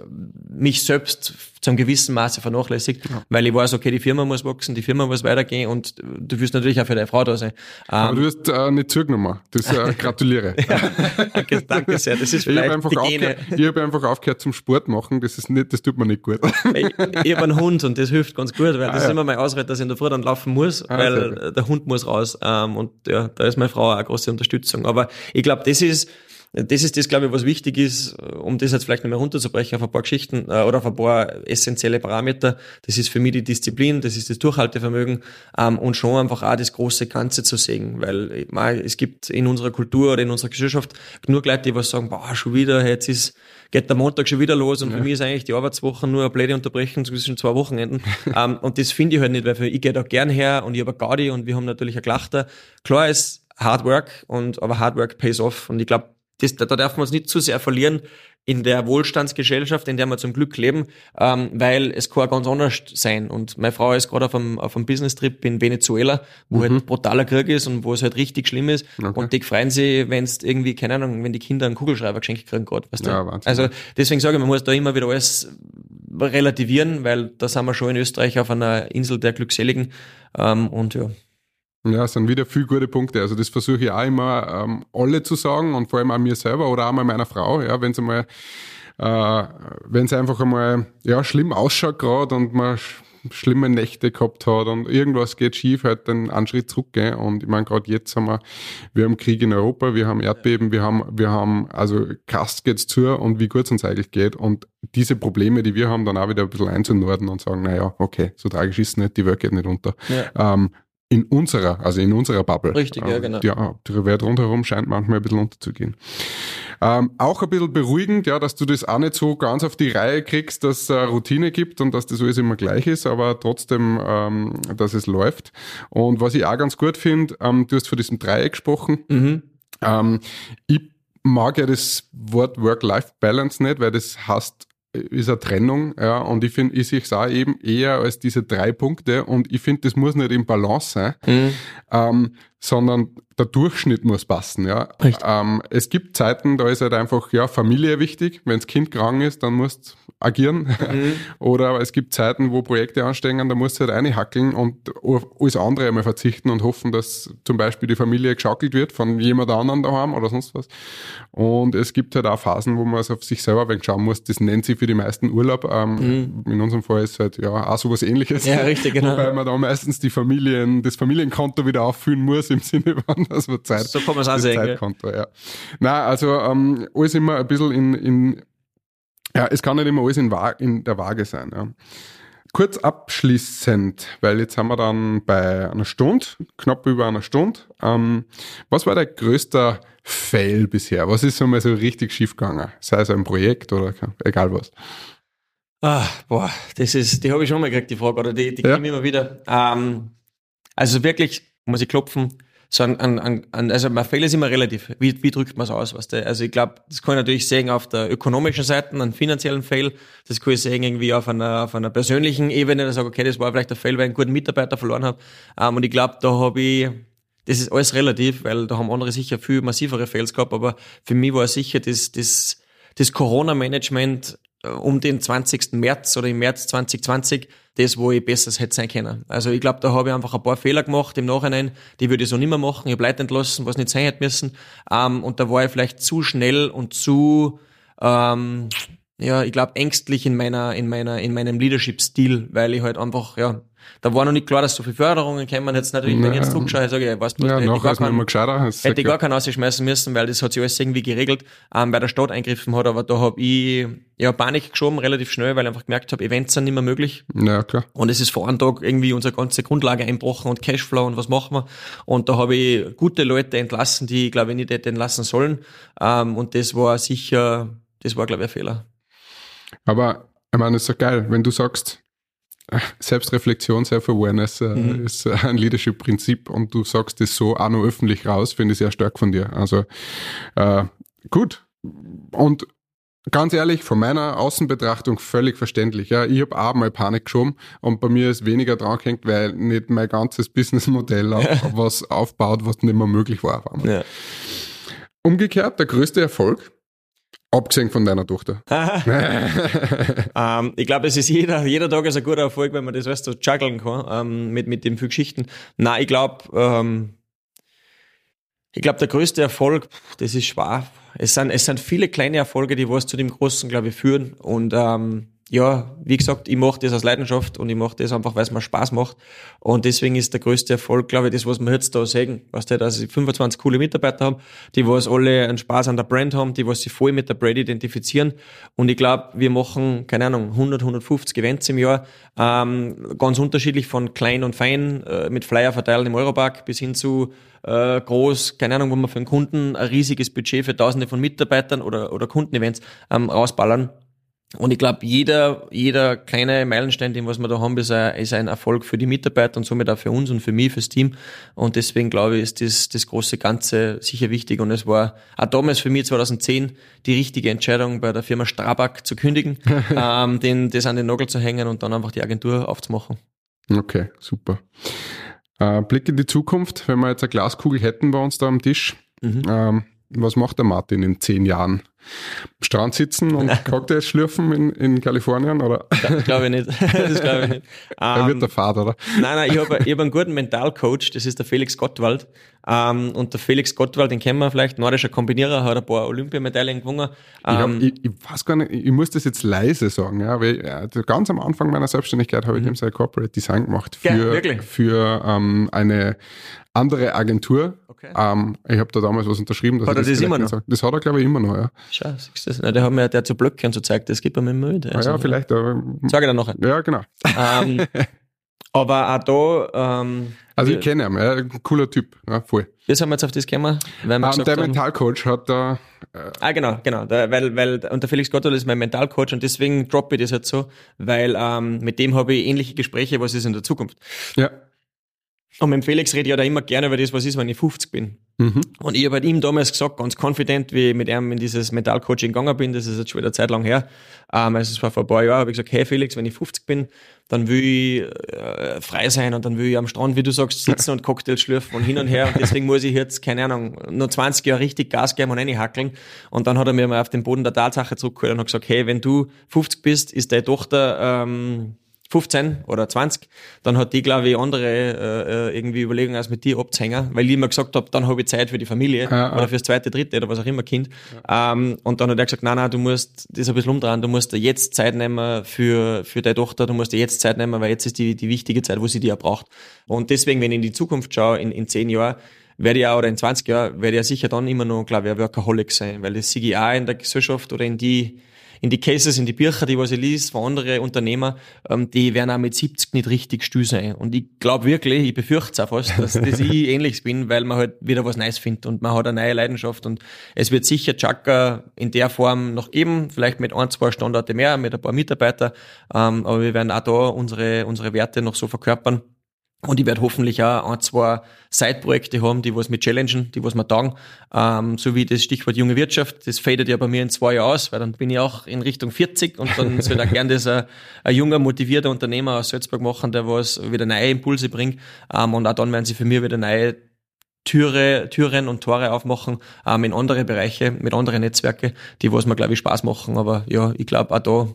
mich selbst zu einem gewissen Maße vernachlässigt, ja. Weil ich weiß, okay, die Firma muss wachsen, die Firma muss weitergehen und du wirst natürlich auch für deine Frau da sein. Aber ähm, du hast äh, nicht zugenommen. Das äh, gratuliere. ja, danke, danke sehr. Das ist vielleicht ich habe einfach, hab einfach aufgehört zum Sport machen. Das ist nicht, das tut mir nicht gut. ich, ich habe einen Hund und das hilft ganz gut, weil ah, das ja. ist immer mein Ausrede, dass ich in der Früh dann laufen muss, ah, weil der Hund muss raus. Ähm, und ja, da ist meine Frau auch eine große Unterstützung. Aber ich glaube, das ist das ist das, glaube ich, was wichtig ist, um das jetzt vielleicht nochmal runterzubrechen auf ein paar Geschichten äh, oder auf ein paar essentielle Parameter. Das ist für mich die Disziplin, das ist das Durchhaltevermögen ähm, und schon einfach auch das große Ganze zu sehen, weil mal, es gibt in unserer Kultur oder in unserer Gesellschaft genug Leute, die was sagen, boah, schon wieder, jetzt ist, geht der Montag schon wieder los und ja. für mich ist eigentlich die Arbeitswoche nur eine blöde Unterbrechung zwischen zwei Wochenenden. ähm, und das finde ich halt nicht, weil für, ich gehe da gern her und ich habe Gaudi und wir haben natürlich ein Glachter. Klar ist Hard Work und aber Hard Work pays off und ich glaube, das, da darf man uns nicht zu sehr verlieren in der Wohlstandsgesellschaft, in der wir zum Glück leben, ähm, weil es kann ganz anders sein. Und meine Frau ist gerade auf einem, auf einem Business-Trip in Venezuela, wo mhm. halt brutaler Krieg ist und wo es halt richtig schlimm ist. Okay. Und die freuen sich, wenn es irgendwie, keine Ahnung, wenn die Kinder einen Kugelschreiber geschenkt kriegen gerade. Weißt du? ja, Wahnsinn. Also deswegen sage ich, man muss da immer wieder alles relativieren, weil da sind wir schon in Österreich auf einer Insel der Glückseligen. Ähm, und ja. Ja, es sind wieder viele gute Punkte. Also das versuche ich auch immer ähm, alle zu sagen und vor allem auch mir selber oder auch mal meiner Frau, ja, wenn es einmal, äh, wenn es einfach einmal ja, schlimm ausschaut gerade und man schlimme Nächte gehabt hat und irgendwas geht schief, halt dann einen Schritt zurückgehen. Und ich meine, gerade jetzt haben wir, wir haben Krieg in Europa, wir haben Erdbeben, wir haben, wir haben, also Kast geht's zu und wie gut es uns eigentlich geht. Und diese Probleme, die wir haben, dann auch wieder ein bisschen einzunorden und sagen, naja, okay, so tragisch ist es nicht, die Welt geht nicht unter. Ja. Ähm, in unserer, also in unserer Bubble. Richtig, ja, Ähm, genau. Ja, die Welt rundherum scheint manchmal ein bisschen unterzugehen. Ähm, auch ein bisschen beruhigend, ja, dass du das auch nicht so ganz auf die Reihe kriegst, dass es eine Routine gibt und dass das alles immer gleich ist, aber trotzdem, ähm, dass es läuft. Und was ich auch ganz gut finde, ähm, du hast von diesem Dreieck gesprochen. Mhm. Ähm, ich mag ja das Wort Work-Life-Balance nicht, weil das heißt, ist eine Trennung, ja, und ich finde, ich sehe es auch eben eher als diese drei Punkte und ich finde, das muss nicht im Balance sein, Mhm. ähm, sondern der Durchschnitt muss passen, ja. Ähm, es gibt Zeiten, da ist halt einfach, ja, Familie wichtig. Wenn das Kind krank ist, dann musst du agieren. Mhm. Oder es gibt Zeiten, wo Projekte anstehen, da musst du halt reinhackeln und auf alles andere einmal verzichten und hoffen, dass zum Beispiel die Familie geschaukelt wird von jemand anderem daheim oder sonst was. Und es gibt halt auch Phasen, wo man es auf sich selber wegschauen muss. Das nennt sich für die meisten Urlaub. Ähm, In unserem Fall ist halt ja auch sowas ähnliches. Mhm. Ja, richtig, genau. Wobei man da meistens die Familien, das Familienkonto wieder auffüllen muss im Sinne von, dass man Zeit, So kann man's auch das sehen? Zeitkonto, ja. Nein, also ähm, alles immer ein bisschen in, in ja, es kann nicht immer alles in, Wa in der Waage sein. Ja. Kurz abschließend, weil jetzt haben wir dann bei einer Stunde, knapp über einer Stunde. Ähm, was war der größte Fail bisher? Was ist so mal so richtig schief gegangen? Sei es ein Projekt oder egal was. Ah, boah, das ist, die habe ich schon mal gekriegt, die Frage, oder die, die Ja. kommen immer wieder. Ähm, also wirklich, muss ich klopfen, so an, an- an also mein Fehler ist immer relativ. Wie, wie drückt man es aus? Weißt du? Also ich glaube, das kann ich natürlich sehen auf der ökonomischen Seite, einen finanziellen Fail. Das kann ich sehen irgendwie auf einer, auf einer persönlichen Ebene, dass ich sage, okay, das war vielleicht ein Fail, weil ich einen guten Mitarbeiter verloren habe. Ähm, und ich glaube, da habe ich, das ist alles relativ, weil da haben andere sicher viel massivere Fails gehabt, aber für mich war sicher das, das, das Corona-Management äh, um den 20. März oder im März 2020, das, wo ich besser hätte sein können. Also ich glaube, da habe ich einfach ein paar Fehler gemacht im Nachhinein, die würde ich so nicht mehr machen. Ich habe Leute entlassen, was nicht sein hätte müssen. Ähm, und da war ich vielleicht zu schnell und zu, ähm, ja, ich glaube, ängstlich in meiner, in meiner, in meinem Leadership-Stil, weil ich halt einfach, ja, da war noch nicht klar, dass so viele Förderungen kommen. Jetzt natürlich, wenn ich jetzt Ja. zurückschaue, sage ich, weißt du, Ja, hätte ich gar keinen-. Das Hätte ich ja gar keinen rausschmeißen müssen, weil das hat sich alles irgendwie geregelt, ähm, weil der Staat eingegriffen hat, aber da habe ich ja Panik geschoben, relativ schnell, weil ich einfach gemerkt habe, Events sind nicht mehr möglich. Ja, klar. Und es ist vor einem Tag irgendwie unsere ganze Grundlage einbrochen und Cashflow und was machen wir. Und da habe ich gute Leute entlassen, die, ich glaube ich, nicht hätte entlassen sollen. Ähm, und das war sicher, das war, glaube ich, ein Fehler. Aber ich meine, es ist ja geil, wenn du sagst, Selbstreflexion, Self-Awareness äh, Mhm. ist äh, ein Leadership-Prinzip und du sagst das so auch noch öffentlich raus, finde ich sehr stark von dir. Also äh, gut. Und ganz ehrlich, von meiner Außenbetrachtung völlig verständlich. Ja, ich habe auch mal Panik geschoben und bei mir ist weniger dran gehängt, weil nicht mein ganzes Businessmodell auf, was aufbaut, was nicht mehr möglich war. Auf einmal. Ja. Umgekehrt, der größte Erfolg, abgesehen von deiner Tochter. Ähm, ich glaube, es ist jeder, jeder Tag ist ein guter Erfolg, wenn man das, weißt du, juggeln kann, ähm, mit, mit den vielen Geschichten. Nein, ich glaube, ähm, ich der größte Erfolg, das ist schwer. Es sind, es sind viele kleine Erfolge, die was zu dem Großen, glaube ich, führen. Und ähm, ja, wie gesagt, ich mache das aus Leidenschaft und ich mache das einfach, weil es mir Spaß macht. Und deswegen ist der größte Erfolg, glaube ich, das, was wir jetzt da sehen. Weißt du, dass ich 25 coole Mitarbeiter habe, die was alle einen Spaß an der Brand haben, die was sich voll mit der Brand identifizieren. Und ich glaube, wir machen, keine Ahnung, 100, 150 Events im Jahr, ähm, ganz unterschiedlich von klein und fein, äh, mit Flyer verteilen im Europark bis hin zu äh, groß, keine Ahnung, wo wir für einen Kunden ein riesiges Budget für tausende von Mitarbeitern oder, oder Kundenevents ähm, rausballern. Und ich glaube, jeder, jeder kleine Meilenstein, den was wir da haben, ist ein, ist ein Erfolg für die Mitarbeiter und somit auch für uns und für mich, fürs Team. Und deswegen glaube ich, ist das, das große Ganze sicher wichtig. Und es war auch damals für mich 2010 die richtige Entscheidung, bei der Firma Strabag zu kündigen, ähm, den, das an den Nagel zu hängen und dann einfach die Agentur aufzumachen. Okay, super. Äh, Blick in die Zukunft, wenn wir jetzt eine Glaskugel hätten bei uns da am Tisch. Mhm. Ähm, was macht der Martin in zehn Jahren? Strand sitzen und Cocktails schlürfen in, in Kalifornien, oder? Glaube ich nicht. das glaube ich nicht. Er wird Ähm, der Fahrt, oder? Nein, nein, ich habe ich hab einen guten Mentalcoach, das ist der Felix Gottwald. Ähm, und der Felix Gottwald, den kennen wir vielleicht, nordischer Kombinierer, hat ein paar Olympiamedaillen gewonnen. Ich, hab, Ähm, ich, ich weiß gar nicht, ich muss das jetzt leise sagen, ja, weil ja, ganz am Anfang meiner Selbstständigkeit habe ich dem sein Corporate Design gemacht Ja, für, wirklich? für ähm, eine andere Agentur. Okay. Ähm, ich habe da damals was unterschrieben. dass Hat ich er das vielleicht immer noch? sage. Das hat er, glaube ich, immer noch, ja. schau, siehst du das? Nein, der hat mir, der hat so Blöcke und so gezeigt, das gibt er mir mit. Ah, Also, ja, vielleicht. Aber, Sag ich dann nachher. ja, genau. aber auch da, ähm, Also ich wir, kenne ihn, ja, ein cooler Typ, ja, voll. wie sind wir jetzt auf das gekommen? Weil wir Ähm, gesagt der Mentalcoach hat da, Ah, genau, genau. Da, weil, weil, und der Felix Gottwald ist mein Mentalcoach und deswegen droppe ich das jetzt so, weil ähm, mit dem habe ich ähnliche Gespräche, was ist in der Zukunft. ja, Und mit dem Felix rede ich ja da immer gerne über das, was ist, wenn ich 50 bin. mhm. Und ich habe halt ihm damals gesagt, ganz confident, wie ich mit ihm in dieses Mentalcoaching gegangen bin, das ist jetzt schon wieder eine Zeit lang her, ähm, also es war vor ein paar Jahren, habe ich gesagt, hey Felix, wenn ich 50 bin, dann will ich äh, frei sein und dann will ich am Strand, wie du sagst, sitzen und Cocktails schlürfen und hin und her und deswegen muss ich jetzt, keine Ahnung, nur 20 Jahre richtig Gas geben und reinhackeln. Und dann hat er mir mal auf den Boden der Tatsache zurückgeholt und hat gesagt, hey, wenn du 50 bist, ist deine Tochter ähm, 15 oder 20, dann hat die, glaube ich, andere äh, äh, irgendwie Überlegungen als mit dir abzuhängen, weil ich immer gesagt habe, dann habe ich Zeit für die Familie Ja, oder ja. fürs zweite, dritte oder was auch immer Kind. Ähm, und dann hat er gesagt, nein, nein, du musst das ein bisschen umdrehen, du musst dir jetzt Zeit nehmen für, für deine Tochter, du musst dir jetzt Zeit nehmen, weil jetzt ist die, die wichtige Zeit, wo sie die ja braucht. Und deswegen, wenn ich in die Zukunft schaue, in, in zehn Jahren, werde ich ja, oder in 20 Jahren, werde ich ja sicher dann immer noch, glaube ich, ein Workaholic sein, weil das sehe ich auch in der Gesellschaft oder in die, in die Cases, in die Bücher, die was ich liest, von anderen Unternehmer, ähm, die werden auch mit 70 nicht richtig still sein. Und ich glaube wirklich, ich befürchte es auch fast, dass das ich ähnlich bin, weil man halt wieder was Neues findet und man hat eine neue Leidenschaft und es wird sicher Chaka in der Form noch geben, vielleicht mit ein, zwei Standorte mehr, mit ein paar Mitarbeiter, ähm, aber wir werden auch da unsere, unsere Werte noch so verkörpern. Und ich werde hoffentlich auch ein, zwei Side-Projekte haben, die was mit challengen, die was mir taugen. Ähm, so wie das Stichwort junge Wirtschaft, das fadet ja bei mir in zwei Jahren aus, weil dann bin ich auch in Richtung 40 und dann soll auch gern das ein, ein junger, motivierter Unternehmer aus Salzburg machen, der was wieder neue Impulse bringt. Ähm, und auch dann werden sie für mich wieder neue Türe, Türen und Tore aufmachen ähm, in andere Bereiche, mit anderen Netzwerke, die was mir, glaube ich, Spaß machen. Aber ja, ich glaube auch da,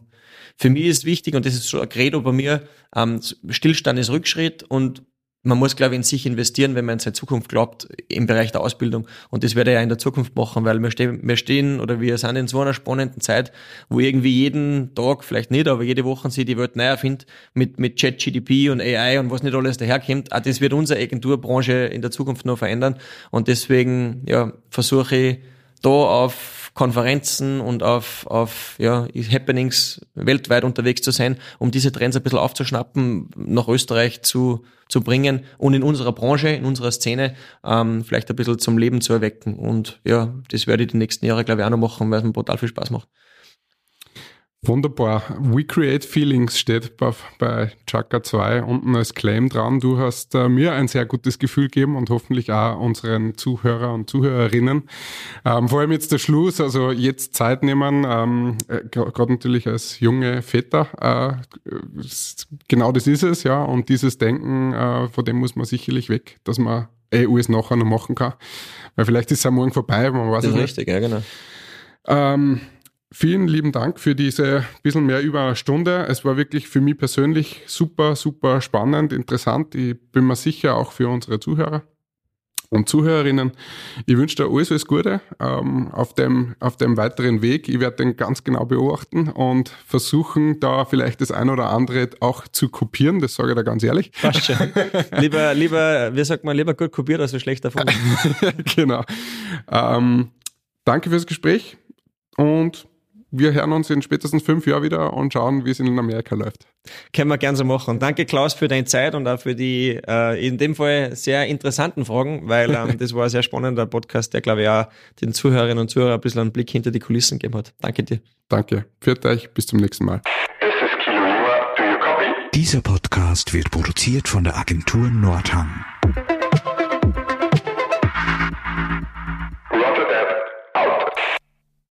für mich ist wichtig, und das ist so ein Credo bei mir, ähm, Stillstand ist Rückschritt und man muss, glaube ich, in sich investieren, wenn man in seine Zukunft glaubt, im Bereich der Ausbildung. Und das werde ich ja in der Zukunft machen, weil wir stehen, wir stehen oder wir sind in so einer spannenden Zeit, wo irgendwie jeden Tag, vielleicht nicht, aber jede Woche sie die Welt neu erfindet, mit, mit ChatGDP und AI und was nicht alles daherkommt. Auch das wird unsere Agenturbranche in der Zukunft noch verändern. Und deswegen, ja, versuche ich da auf Konferenzen und auf, auf ja, Happenings weltweit unterwegs zu sein, um diese Trends ein bisschen aufzuschnappen, nach Österreich zu, zu bringen und in unserer Branche, in unserer Szene ähm, vielleicht ein bisschen zum Leben zu erwecken. Und ja, das werde ich die nächsten Jahre, glaube ich, auch noch machen, weil es mir brutal viel Spaß macht. Wunderbar. We Create Feelings steht bei, bei Chaka 2 unten als Claim dran. Du hast äh, mir ein sehr gutes Gefühl gegeben und hoffentlich auch unseren Zuhörer und Zuhörerinnen. Ähm, vor allem jetzt der Schluss, also jetzt Zeit nehmen, ähm, äh, gerade natürlich als junge Väter. Äh, genau das ist es, ja. Und dieses Denken, äh, von dem muss man sicherlich weg, dass man eh alles nachher noch machen kann. Weil vielleicht ist es ja morgen vorbei, man weiß es nicht. ja, genau. Ähm, vielen lieben Dank für diese bisschen mehr über eine Stunde. Es war wirklich für mich persönlich super, super spannend, interessant. Ich bin mir sicher auch für unsere Zuhörer und Zuhörerinnen. Ich wünsche dir alles, alles Gute ähm, auf, dem, auf dem weiteren Weg. Ich werde den ganz genau beobachten und versuchen, da vielleicht das ein oder andere auch zu kopieren. Das sage ich da ganz ehrlich. Passt schon. lieber, lieber, wie sagt man, lieber gut kopiert als schlecht davon. genau. Ähm, danke fürs Gespräch und wir hören uns in spätestens fünf Jahren wieder und schauen, wie es in Amerika läuft. Können wir gern so machen. Danke Klaus für deine Zeit und auch für die äh, in dem Fall sehr interessanten Fragen, weil ähm, das war ein sehr spannender Podcast, der glaube ich auch den Zuhörerinnen und Zuhörern ein bisschen einen Blick hinter die Kulissen gegeben hat. Danke dir. Danke. Pfiat euch. Bis zum nächsten Mal. Dieser Podcast wird produziert von der Agentur Nordhang.